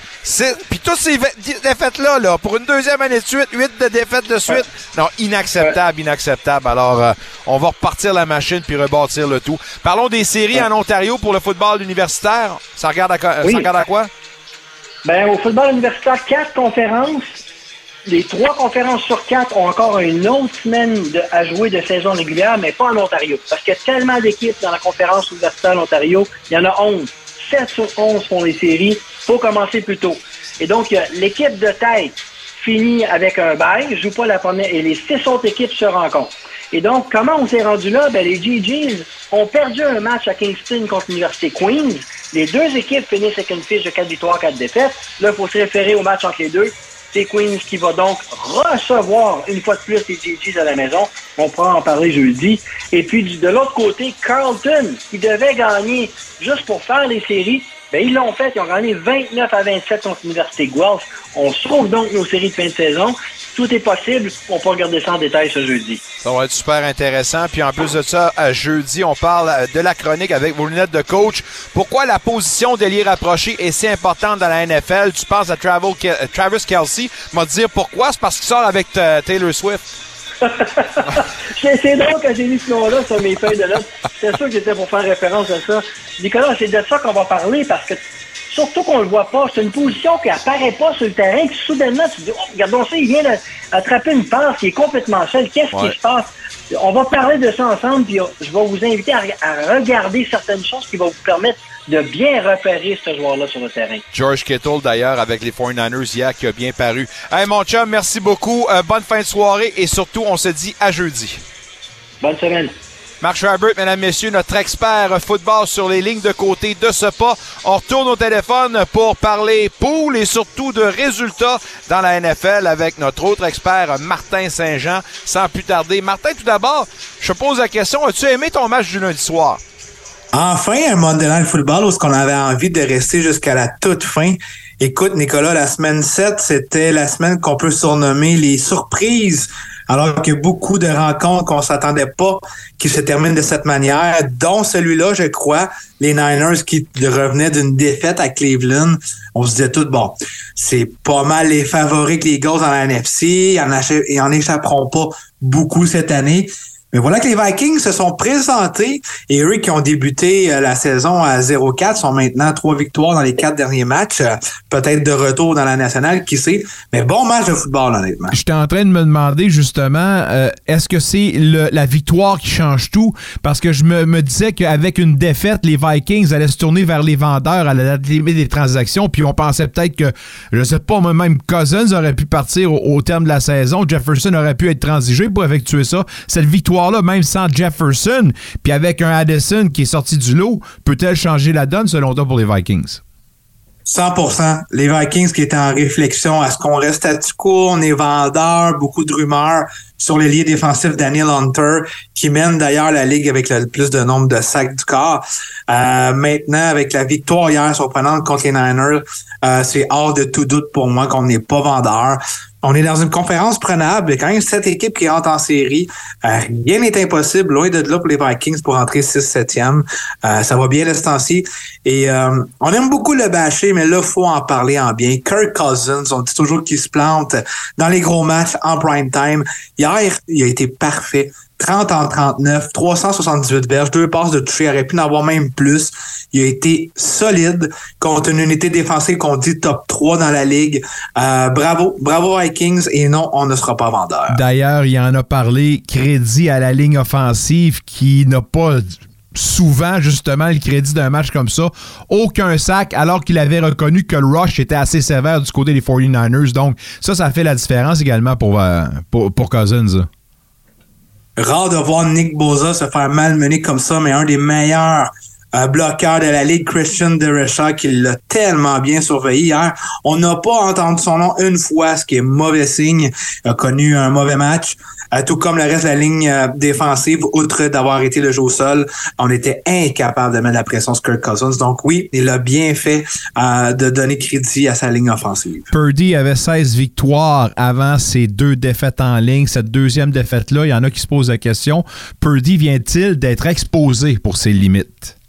[SPEAKER 3] Puis toutes ces défaites-là, là, pour une deuxième année de suite, huit de défaites de suite, non, inacceptable, inacceptable. Alors, euh, on va repartir la machine puis rebâtir le tout. Parlons des séries en Ontario pour le football universitaire. Ça regarde à, ça regarde à quoi?
[SPEAKER 20] Ben, au football universitaire, quatre conférences. Les trois conférences sur quatre ont encore une autre semaine à jouer de saison régulière, mais pas en Ontario. Parce qu'il y a tellement d'équipes dans la conférence universitaire Ontario. Il y en a 11. 7 sur 11 font les séries. faut commencer plus tôt. Et donc, l'équipe de tête finit avec un bail, joue pas la première, et les six autres équipes se rencontrent. Et donc, comment on s'est rendu là? Ben, les GGs ont perdu un match à Kingston contre l'Université Queens. Les deux équipes finissent avec une fiche de 4 victoires, 4 défaites. Là, il faut se référer au match entre les deux. C'est Queens qui va donc recevoir une fois de plus les GGs à la maison. On pourra en parler jeudi. Et puis, de l'autre côté, Carlton, qui devait gagner juste pour faire les séries, ben, ils l'ont fait. Ils ont gagné 29 à 27 contre l'Université Guelph. On sauve donc nos séries de fin de saison. Tout est possible. On peut regarder ça en détail ce jeudi.
[SPEAKER 3] Ça va être super intéressant. Puis en plus de ça, jeudi, on parle de la chronique avec vos lunettes de coach. Pourquoi la position d'ailier rapproché est si importante dans la NFL? Tu penses à Travis Kelsey. M'a dire pourquoi? C'est parce qu'il sort avec euh, Taylor Swift. [LAUGHS]
[SPEAKER 20] c'est drôle que j'ai mis ce nom-là sur mes feuilles de notes. C'est sûr que j'étais pour faire référence à ça. Nicolas, c'est de ça qu'on va parler parce que surtout qu'on le voit pas, c'est une position qui apparaît pas sur le terrain, que soudainement tu dis, oh, regardons ça, il vient d'attraper une passe qui est complètement seule. Qu'est-ce qui se passe? On va parler de ça ensemble, puis je vais vous inviter à, à regarder certaines choses qui vont vous permettre de bien repérer ce joueur-là sur le terrain.
[SPEAKER 3] George Kittle, d'ailleurs, avec les 49ers hier, qui a bien paru. Hey, mon chum, merci beaucoup. Euh, bonne fin de soirée et surtout, on se dit à jeudi.
[SPEAKER 20] Bonne semaine.
[SPEAKER 3] Marc Schreiber, mesdames, messieurs, notre expert football sur les lignes de côté de ce pas. On retourne au téléphone pour parler poules et surtout de résultats dans la NFL avec notre autre expert, Martin Saint-Jean. Sans plus tarder. Martin, tout d'abord, je pose la question, as-tu aimé ton match du lundi soir?
[SPEAKER 21] Enfin, un Monday Night Football où qu'on avait envie de rester jusqu'à la toute fin. Écoute, Nicolas, la semaine 7, c'était la semaine qu'on peut surnommer les surprises, alors que beaucoup de rencontres qu'on s'attendait pas qui se terminent de cette manière, dont celui-là, je crois, les Niners qui revenaient d'une défaite à Cleveland. On se disait tout, bon, c'est pas mal les favoris que les Eagles dans la NFC, ils en échapperont pas beaucoup cette année. Mais voilà que les Vikings se sont présentés et eux qui ont débuté euh, la saison à 0-4 sont maintenant trois victoires dans les quatre derniers matchs. Euh, peut-être de retour dans la nationale, qui sait? Mais bon match de football, honnêtement.
[SPEAKER 22] J'étais en train de me demander justement, euh, est-ce que c'est la victoire qui change tout? Parce que je me, disais qu'avec une défaite, les Vikings allaient se tourner vers les vendeurs à la des transactions. Puis on pensait peut-être que, je sais pas, même Cousins aurait pu partir au, au terme de la saison. Jefferson aurait pu être transigé pour effectuer ça. Cette victoire là même sans Jefferson, puis avec un Addison qui est sorti du lot, peut-elle changer la donne selon toi pour les Vikings?
[SPEAKER 21] 100% Les Vikings qui étaient en réflexion, est-ce qu'on reste à quo, on est vendeur, beaucoup de rumeurs sur les liens défensifs Daniel Hunter, qui mène d'ailleurs la ligue avec le plus de nombre de sacs du corps. Euh, maintenant, avec la victoire hier surprenante contre les Niners, euh, c'est hors de tout doute pour moi qu'on n'est pas vendeur. On est dans une conférence prenable. Il y a quand même sept équipes qui rentrent en série. Euh, rien n'est impossible. Loin de là pour les Vikings pour entrer 6-7e. Euh, ça va bien le ci Et euh, on aime beaucoup le bâcher, mais là, faut en parler en bien. Kirk Cousins, on dit toujours qu'il se plante dans les gros matchs en prime time. Hier, il a été parfait. 30 en 39, 378 verges, deux passes de toucher, aurait pu en avoir même plus. Il a été solide contre une unité défensive qu'on dit top 3 dans la ligue. Euh, bravo, bravo Vikings et non, on ne sera pas vendeur.
[SPEAKER 22] D'ailleurs, il en a parlé, crédit à la ligne offensive qui n'a pas souvent justement le crédit d'un match comme ça. Aucun sac alors qu'il avait reconnu que le rush était assez sévère du côté des 49ers. Donc ça, ça fait la différence également pour, euh, pour Cousins.
[SPEAKER 21] Rare de voir Nick Boza se faire malmener comme ça, mais un des meilleurs euh, bloqueurs de la Ligue, Christian DeRecha, qui l'a tellement bien surveillé hier. On n'a pas entendu son nom une fois, ce qui est mauvais signe. Il a connu un mauvais match. Euh, tout comme le reste de la ligne euh, défensive, outre d'avoir été le jeu au sol, on était incapable de mettre la pression sur Kirk Cousins. Donc oui, il a bien fait euh, de donner crédit à sa ligne offensive.
[SPEAKER 22] Purdy avait 16 victoires avant ses deux défaites en ligne. Cette deuxième défaite-là, il y en a qui se posent la question, Purdy vient-il d'être exposé pour ses limites?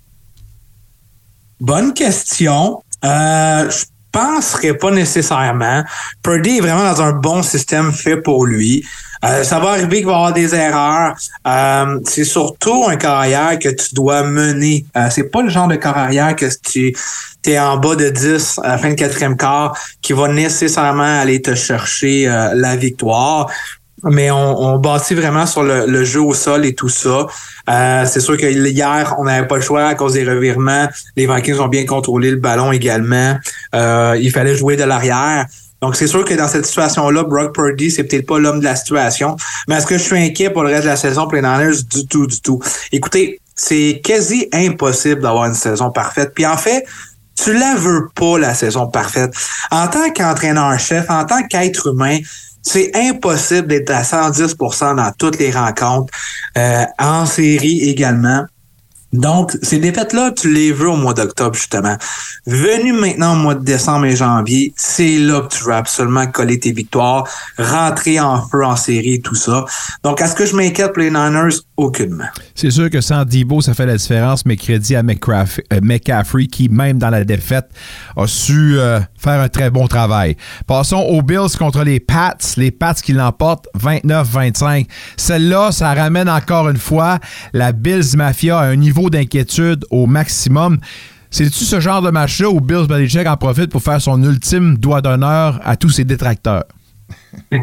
[SPEAKER 21] Bonne question. Euh, penserais pas nécessairement. Purdy est vraiment dans un bon système fait pour lui. Euh, ça va arriver qu'il va y avoir des erreurs. Euh, c'est surtout un carrière que tu dois mener. Euh, c'est pas le genre de carrière que tu es en bas de 10 à la fin de quatrième quart qui va nécessairement aller te chercher euh, la victoire. Mais on, on bâtit vraiment sur le, le, jeu au sol et tout ça. Euh, c'est sûr que hier, on n'avait pas le choix à cause des revirements. Les Vikings ont bien contrôlé le ballon également. Euh, il fallait jouer de l'arrière. Donc, c'est sûr que dans cette situation-là, Brock Purdy, c'est peut-être pas l'homme de la situation. Mais est-ce que je suis inquiet pour le reste de la saison pour les? Du tout, du tout. Écoutez, c'est quasi impossible d'avoir une saison parfaite. Puis en fait, tu la veux pas, la saison parfaite. En tant qu'entraîneur-chef, en tant qu'être humain, c'est impossible d'être à 110% dans toutes les rencontres, euh, en série également. Donc, ces défaites-là, tu les veux au mois d'octobre, justement. Venu maintenant au mois de décembre et janvier, c'est là que tu veux absolument coller tes victoires, rentrer en feu en série tout ça. Donc, est-ce que je m'inquiète pour les Niners? Aucunement.
[SPEAKER 3] C'est sûr que sans Debo, ça fait la différence, mais crédit à McCaffrey, euh, McCaffrey qui, même dans la défaite, a su euh, faire un très bon travail. Passons aux Bills contre les Pats. Les Pats qui l'emportent 29-25. Celle-là, ça ramène encore une fois la Bills Mafia à un niveau d'inquiétude au maximum. C'est-tu ce genre de match-là où Bills Belichick en profite pour faire son ultime doigt d'honneur à tous ses détracteurs? [LAUGHS]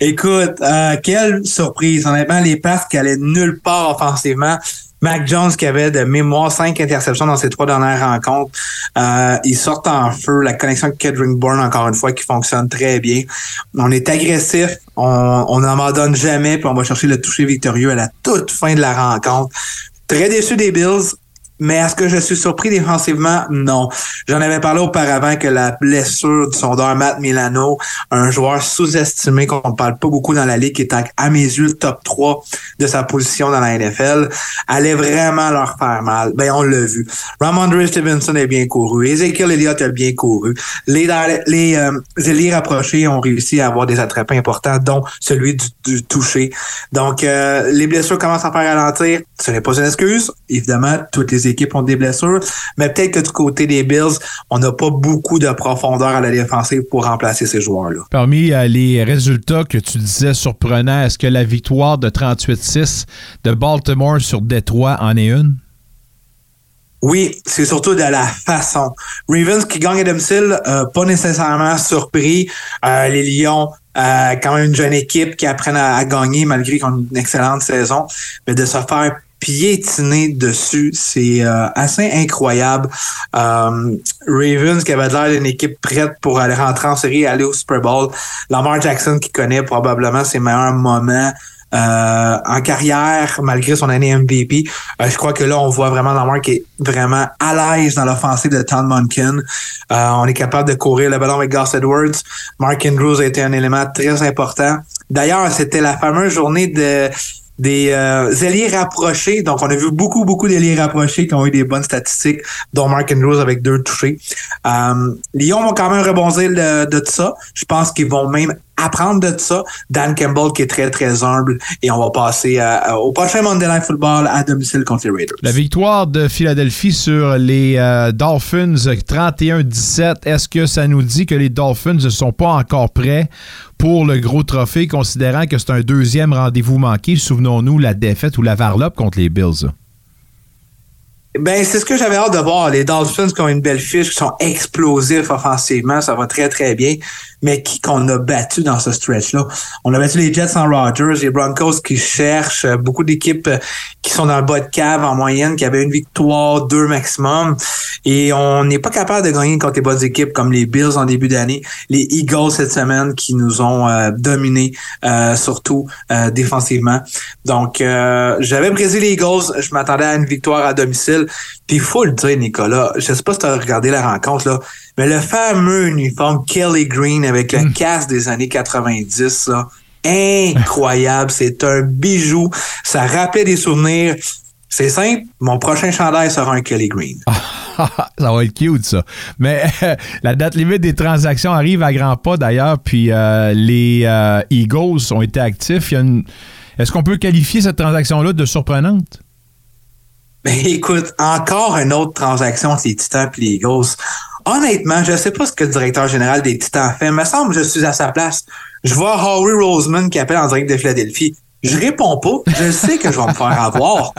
[SPEAKER 21] Écoute, euh, quelle surprise. Honnêtement, les passes qui allaient nulle part offensivement. Mac Jones qui avait de mémoire cinq interceptions dans ses trois dernières rencontres. Euh, ils sortent en feu. La connexion avec Kedring Bourne, encore une fois, qui fonctionne très bien. On est agressif. On n'abandonne jamais. Puis on va chercher le toucher victorieux à la toute fin de la rencontre. Très déçu des Bills. Mais est-ce que je suis surpris défensivement? Non. J'en avais parlé auparavant que la blessure du sondeur Matt Milano, un joueur sous-estimé qu'on ne parle pas beaucoup dans la ligue, qui est à mes yeux le top 3 de sa position dans la NFL, allait vraiment leur faire mal. Ben, on l'a vu. Ramondre Stevenson a bien couru. Ezekiel Elliott a bien couru. Les, les euh, rapprochés ont réussi à avoir des attrapés importants, dont celui du, du toucher. Donc, euh, les blessures commencent à faire ralentir. Ce n'est pas une excuse. Évidemment, toutes les équipes ont des blessures, mais peut-être que du côté des Bills, on n'a pas beaucoup de profondeur à la défensive pour remplacer ces joueurs-là.
[SPEAKER 3] Parmi euh, les résultats que tu disais surprenants, est-ce que la victoire de 38-6 de Baltimore sur Détroit en est une?
[SPEAKER 21] Oui, c'est surtout de la façon. Ravens qui gagne à domicile, euh, pas nécessairement surpris. Euh, les Lions, euh, quand même une jeune équipe qui apprennent à, à gagner malgré qu'on a une excellente saison, mais de se faire piétiner dessus. C'est euh, assez incroyable. Euh, Ravens qui avait l'air d'une équipe prête pour aller rentrer en série aller au Super Bowl. Lamar Jackson qui connaît probablement ses meilleurs moments. Euh, en carrière, malgré son année MVP, je crois que là, on voit vraiment Lamar qui est vraiment à l'aise dans l'offensive de Tom Monken. on est capable de courir le ballon avec Gus Edwards. Mark Andrews a été un élément très important. D'ailleurs, c'était la fameuse journée de des euh, rapprochés. Donc, on a vu beaucoup, beaucoup d'ailiers rapprochés qui ont eu des bonnes statistiques, dont Mark Andrews avec deux touchés. Euh, Lyon vont quand même rebondir de, de ça. Je pense qu'ils vont même apprendre de ça. Dan Campbell qui est très, très humble. Et on va passer au prochain Monday Night Football à domicile contre les Raiders.
[SPEAKER 3] La victoire de Philadelphie sur les euh, Dolphins 31-17, est-ce que ça nous dit que les Dolphins ne sont pas encore prêts pour le gros trophée, considérant que c'est un deuxième rendez-vous manqué? Souvenons-nous la défaite ou la varlope contre les Bills.
[SPEAKER 21] Ben, c'est ce que j'avais hâte de voir. Les Dolphins qui ont une belle fiche, qui sont explosifs offensivement, ça va très, très bien. Mais qui qu'on a battu dans ce stretch-là? On a battu les Jets sans Rodgers, les Broncos qui cherchent, euh, beaucoup d'équipes euh, qui sont dans le bas de cave en moyenne, qui avaient une victoire, deux maximum. Et on n'est pas capable de gagner contre les bonnes équipes comme les Bills en début d'année, les Eagles cette semaine qui nous ont euh, dominés, euh, surtout euh, défensivement. Donc, j'avais brisé les Eagles, je m'attendais à une victoire à domicile. Puis il faut le dire, Nicolas, je sais pas si tu as regardé la rencontre, là, mais le fameux uniforme Kelly Green avec le casque des années 90, là, incroyable, c'est un bijou, ça rappelait des souvenirs. C'est simple, mon prochain chandail sera un Kelly Green. [LAUGHS]
[SPEAKER 3] ça va être cute, ça. Mais [LAUGHS] la date limite des transactions arrive à grands pas, d'ailleurs, puis euh, les euh, Eagles ont été actifs. Une... Est-ce qu'on peut qualifier cette transaction-là de surprenante?
[SPEAKER 21] Écoute, encore une autre transaction entre les Titans et les Eagles. Honnêtement, je ne sais pas ce que le directeur général des Titans fait. Il me semble que je suis à sa place. Je vois Howie Roseman qui appelle en direct de Philadelphie. Je réponds pas. Je sais que je vais me faire avoir.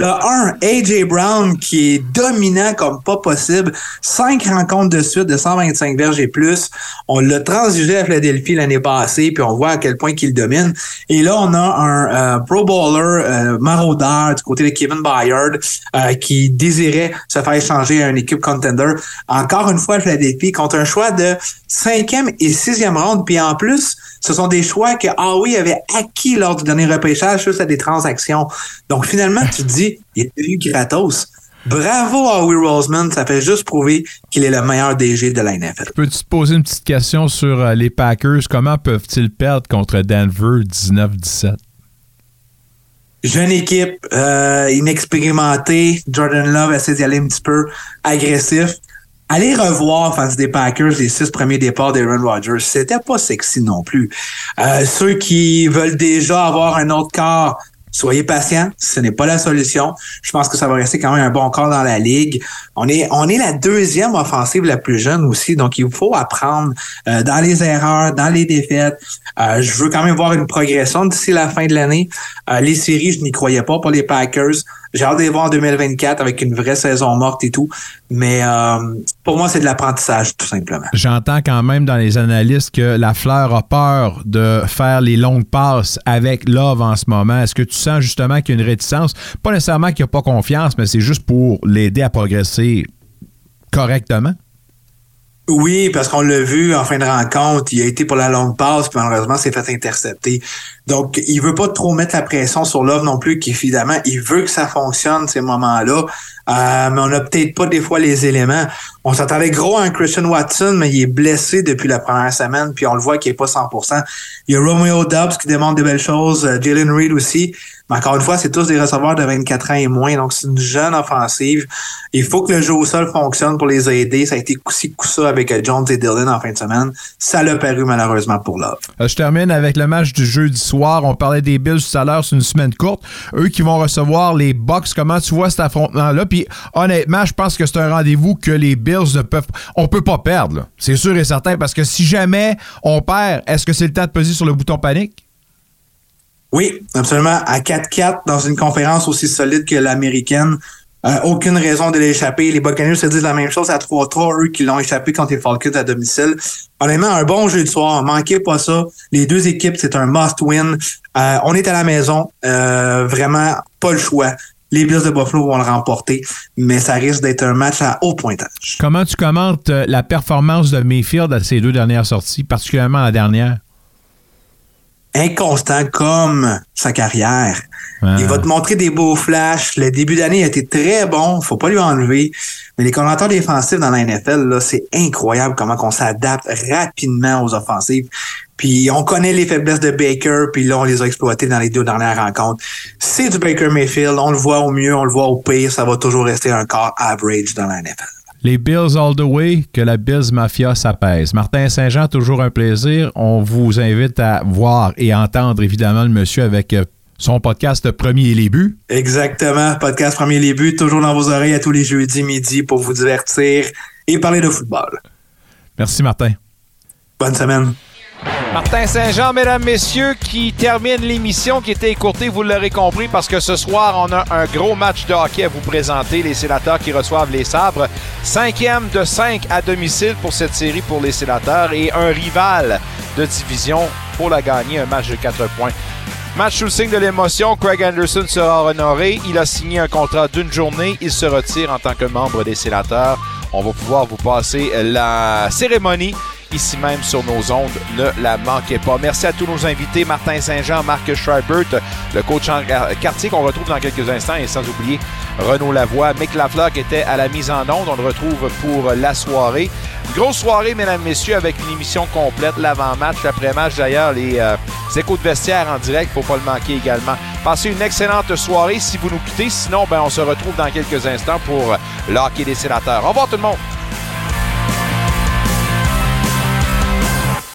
[SPEAKER 21] Le 1, AJ Brown qui est dominant comme pas possible. Cinq rencontres de suite de 125 verges et plus. On l'a transigé à Philadelphie l'année passée, puis on voit à quel point qu'il domine. Et là, on a un euh, Pro Bowler euh, maraudeur du côté de Kevin Byard euh, qui désirait se faire échanger à une équipe contender. Encore une fois, Philadelphie contre un choix de cinquième et sixième ronde. Puis en plus, ce sont des choix que Howie avait acquis lors du repêchage juste à des transactions. Donc finalement, tu te dis, il est devenu gratos. Bravo Howie Roseman, ça fait juste prouver qu'il est le meilleur DG de la NFL.
[SPEAKER 22] Peux-tu te poser une petite question sur euh, les Packers? Comment peuvent-ils perdre contre Denver 19-17?
[SPEAKER 21] Jeune équipe, euh, inexpérimentée. Jordan Love essaie d'y aller un petit peu agressif. Allez revoir face des Packers les six premiers départs d'Aaron Rodgers. C'était pas sexy non plus. Euh, ceux qui veulent déjà avoir un autre corps, soyez patients. Ce n'est pas la solution. Je pense que ça va rester quand même un bon corps dans la ligue. On est, on est la deuxième offensive la plus jeune aussi. Donc, il faut apprendre euh, dans les erreurs, dans les défaites. Euh, je veux quand même voir une progression d'ici la fin de l'année. Euh, les séries, je n'y croyais pas pour les Packers. J'ai hâte de les voir en 2024 avec une vraie saison morte et tout. Mais pour moi, c'est de l'apprentissage, tout simplement.
[SPEAKER 22] J'entends quand même dans les analystes que la fleur a peur de faire les longues passes avec Love en ce moment. Est-ce que tu sens justement qu'il y a une réticence? Pas nécessairement qu'il n'y a pas confiance, mais c'est juste pour l'aider à progresser correctement?
[SPEAKER 21] Oui, parce qu'on l'a vu en fin de rencontre, il a été pour la longue passe, puis malheureusement, s'est fait intercepter. Donc, il veut pas trop mettre la pression sur l'homme non plus, qu'évidemment, il veut que ça fonctionne ces moments-là. Euh, mais on n'a peut-être pas des fois les éléments. On s'attendait gros à Christian Watson, mais il est blessé depuis la première semaine, puis on le voit qu'il est pas 100%. Il y a Romeo Dobbs qui demande des belles choses, euh, Jalen Reed aussi. Mais encore une fois, c'est tous des receveurs de 24 ans et moins, donc c'est une jeune offensive. Il faut que le jeu au sol fonctionne pour les aider. Ça a été coup-ci, coup-ça avec euh, Jones et Dylan en fin de semaine. Ça l'a paru malheureusement pour Love.
[SPEAKER 22] Je termine avec le match du jeudi soir. On parlait des Bills tout à l'heure, c'est une semaine courte. Eux qui vont recevoir les Bucks. Comment tu vois cet affrontement-là? Puis honnêtement, je pense que c'est un rendez-vous que les Bills ne peuvent. On peut pas perdre, c'est sûr et certain, parce que si jamais on perd, est-ce que c'est le temps de peser sur le bouton panique?
[SPEAKER 21] Oui, absolument. À 4-4 dans une conférence aussi solide que l'américaine. Euh, aucune raison de l'échapper. Les Buccaneers se disent la même chose à 3-3, eux qui l'ont échappé contre les Falcons à domicile. Honnêtement, un bon jeu de soir. Manquez pas ça. Les deux équipes, c'est un must-win. Euh, on est à la maison. Euh, vraiment, pas le choix. Les Bills de Buffalo vont le remporter, mais ça risque d'être un match à haut pointage.
[SPEAKER 22] Comment tu commentes la performance de Mayfield à ses deux dernières sorties, particulièrement la dernière?
[SPEAKER 21] inconstant comme sa carrière. Il va te montrer des beaux flashs. Le début d'année a été très bon, faut pas lui enlever. Mais les commentateurs défensifs dans la NFL, là, c'est incroyable comment on s'adapte rapidement aux offensives. Puis on connaît les faiblesses de Baker, puis là, on les a exploitées dans les deux dernières rencontres. C'est du Baker Mayfield, on le voit au mieux, on le voit au pire, ça va toujours rester un corps average dans la NFL.
[SPEAKER 22] Les Bills all the way, que la Bills Mafia s'apaise. Martin Saint-Jean, toujours un plaisir. On vous invite à voir et entendre évidemment le monsieur avec euh, son podcast Premier les buts.
[SPEAKER 21] Exactement, podcast Premier les buts, toujours dans vos oreilles à tous les jeudis midi pour vous divertir et parler de football.
[SPEAKER 22] Merci Martin.
[SPEAKER 21] Bonne semaine.
[SPEAKER 3] Martin Saint-Jean, mesdames, messieurs, qui termine l'émission qui était écourtée, vous l'aurez compris, parce que ce soir, on a un gros match de hockey à vous présenter. Les sénateurs qui reçoivent les sabres. Cinquième de cinq à domicile pour cette série pour les sénateurs et un rival de division pour la gagner, un match de quatre points. Match sous le signe de l'émotion, Craig Anderson sera honoré. Il a signé un contrat d'une journée. Il se retire en tant que membre des sénateurs. On va pouvoir vous passer la cérémonie ici même sur nos ondes. Ne la manquez pas. Merci à tous nos invités, Martin Saint-Jean, Marc Schreibert, le coach en quartier qu'on retrouve dans quelques instants et sans oublier Renaud Lavoie, Mick Lafleur qui était à la mise en onde. On le retrouve pour la soirée. grosse soirée, mesdames, messieurs, avec une émission complète, l'avant-match, l'après-match d'ailleurs, les, euh, échos de vestiaire en direct, faut pas le manquer également. Passez une excellente soirée si vous nous quittez. Sinon, ben, on se retrouve dans quelques instants pour l'hockey des sénateurs. Au revoir tout le monde!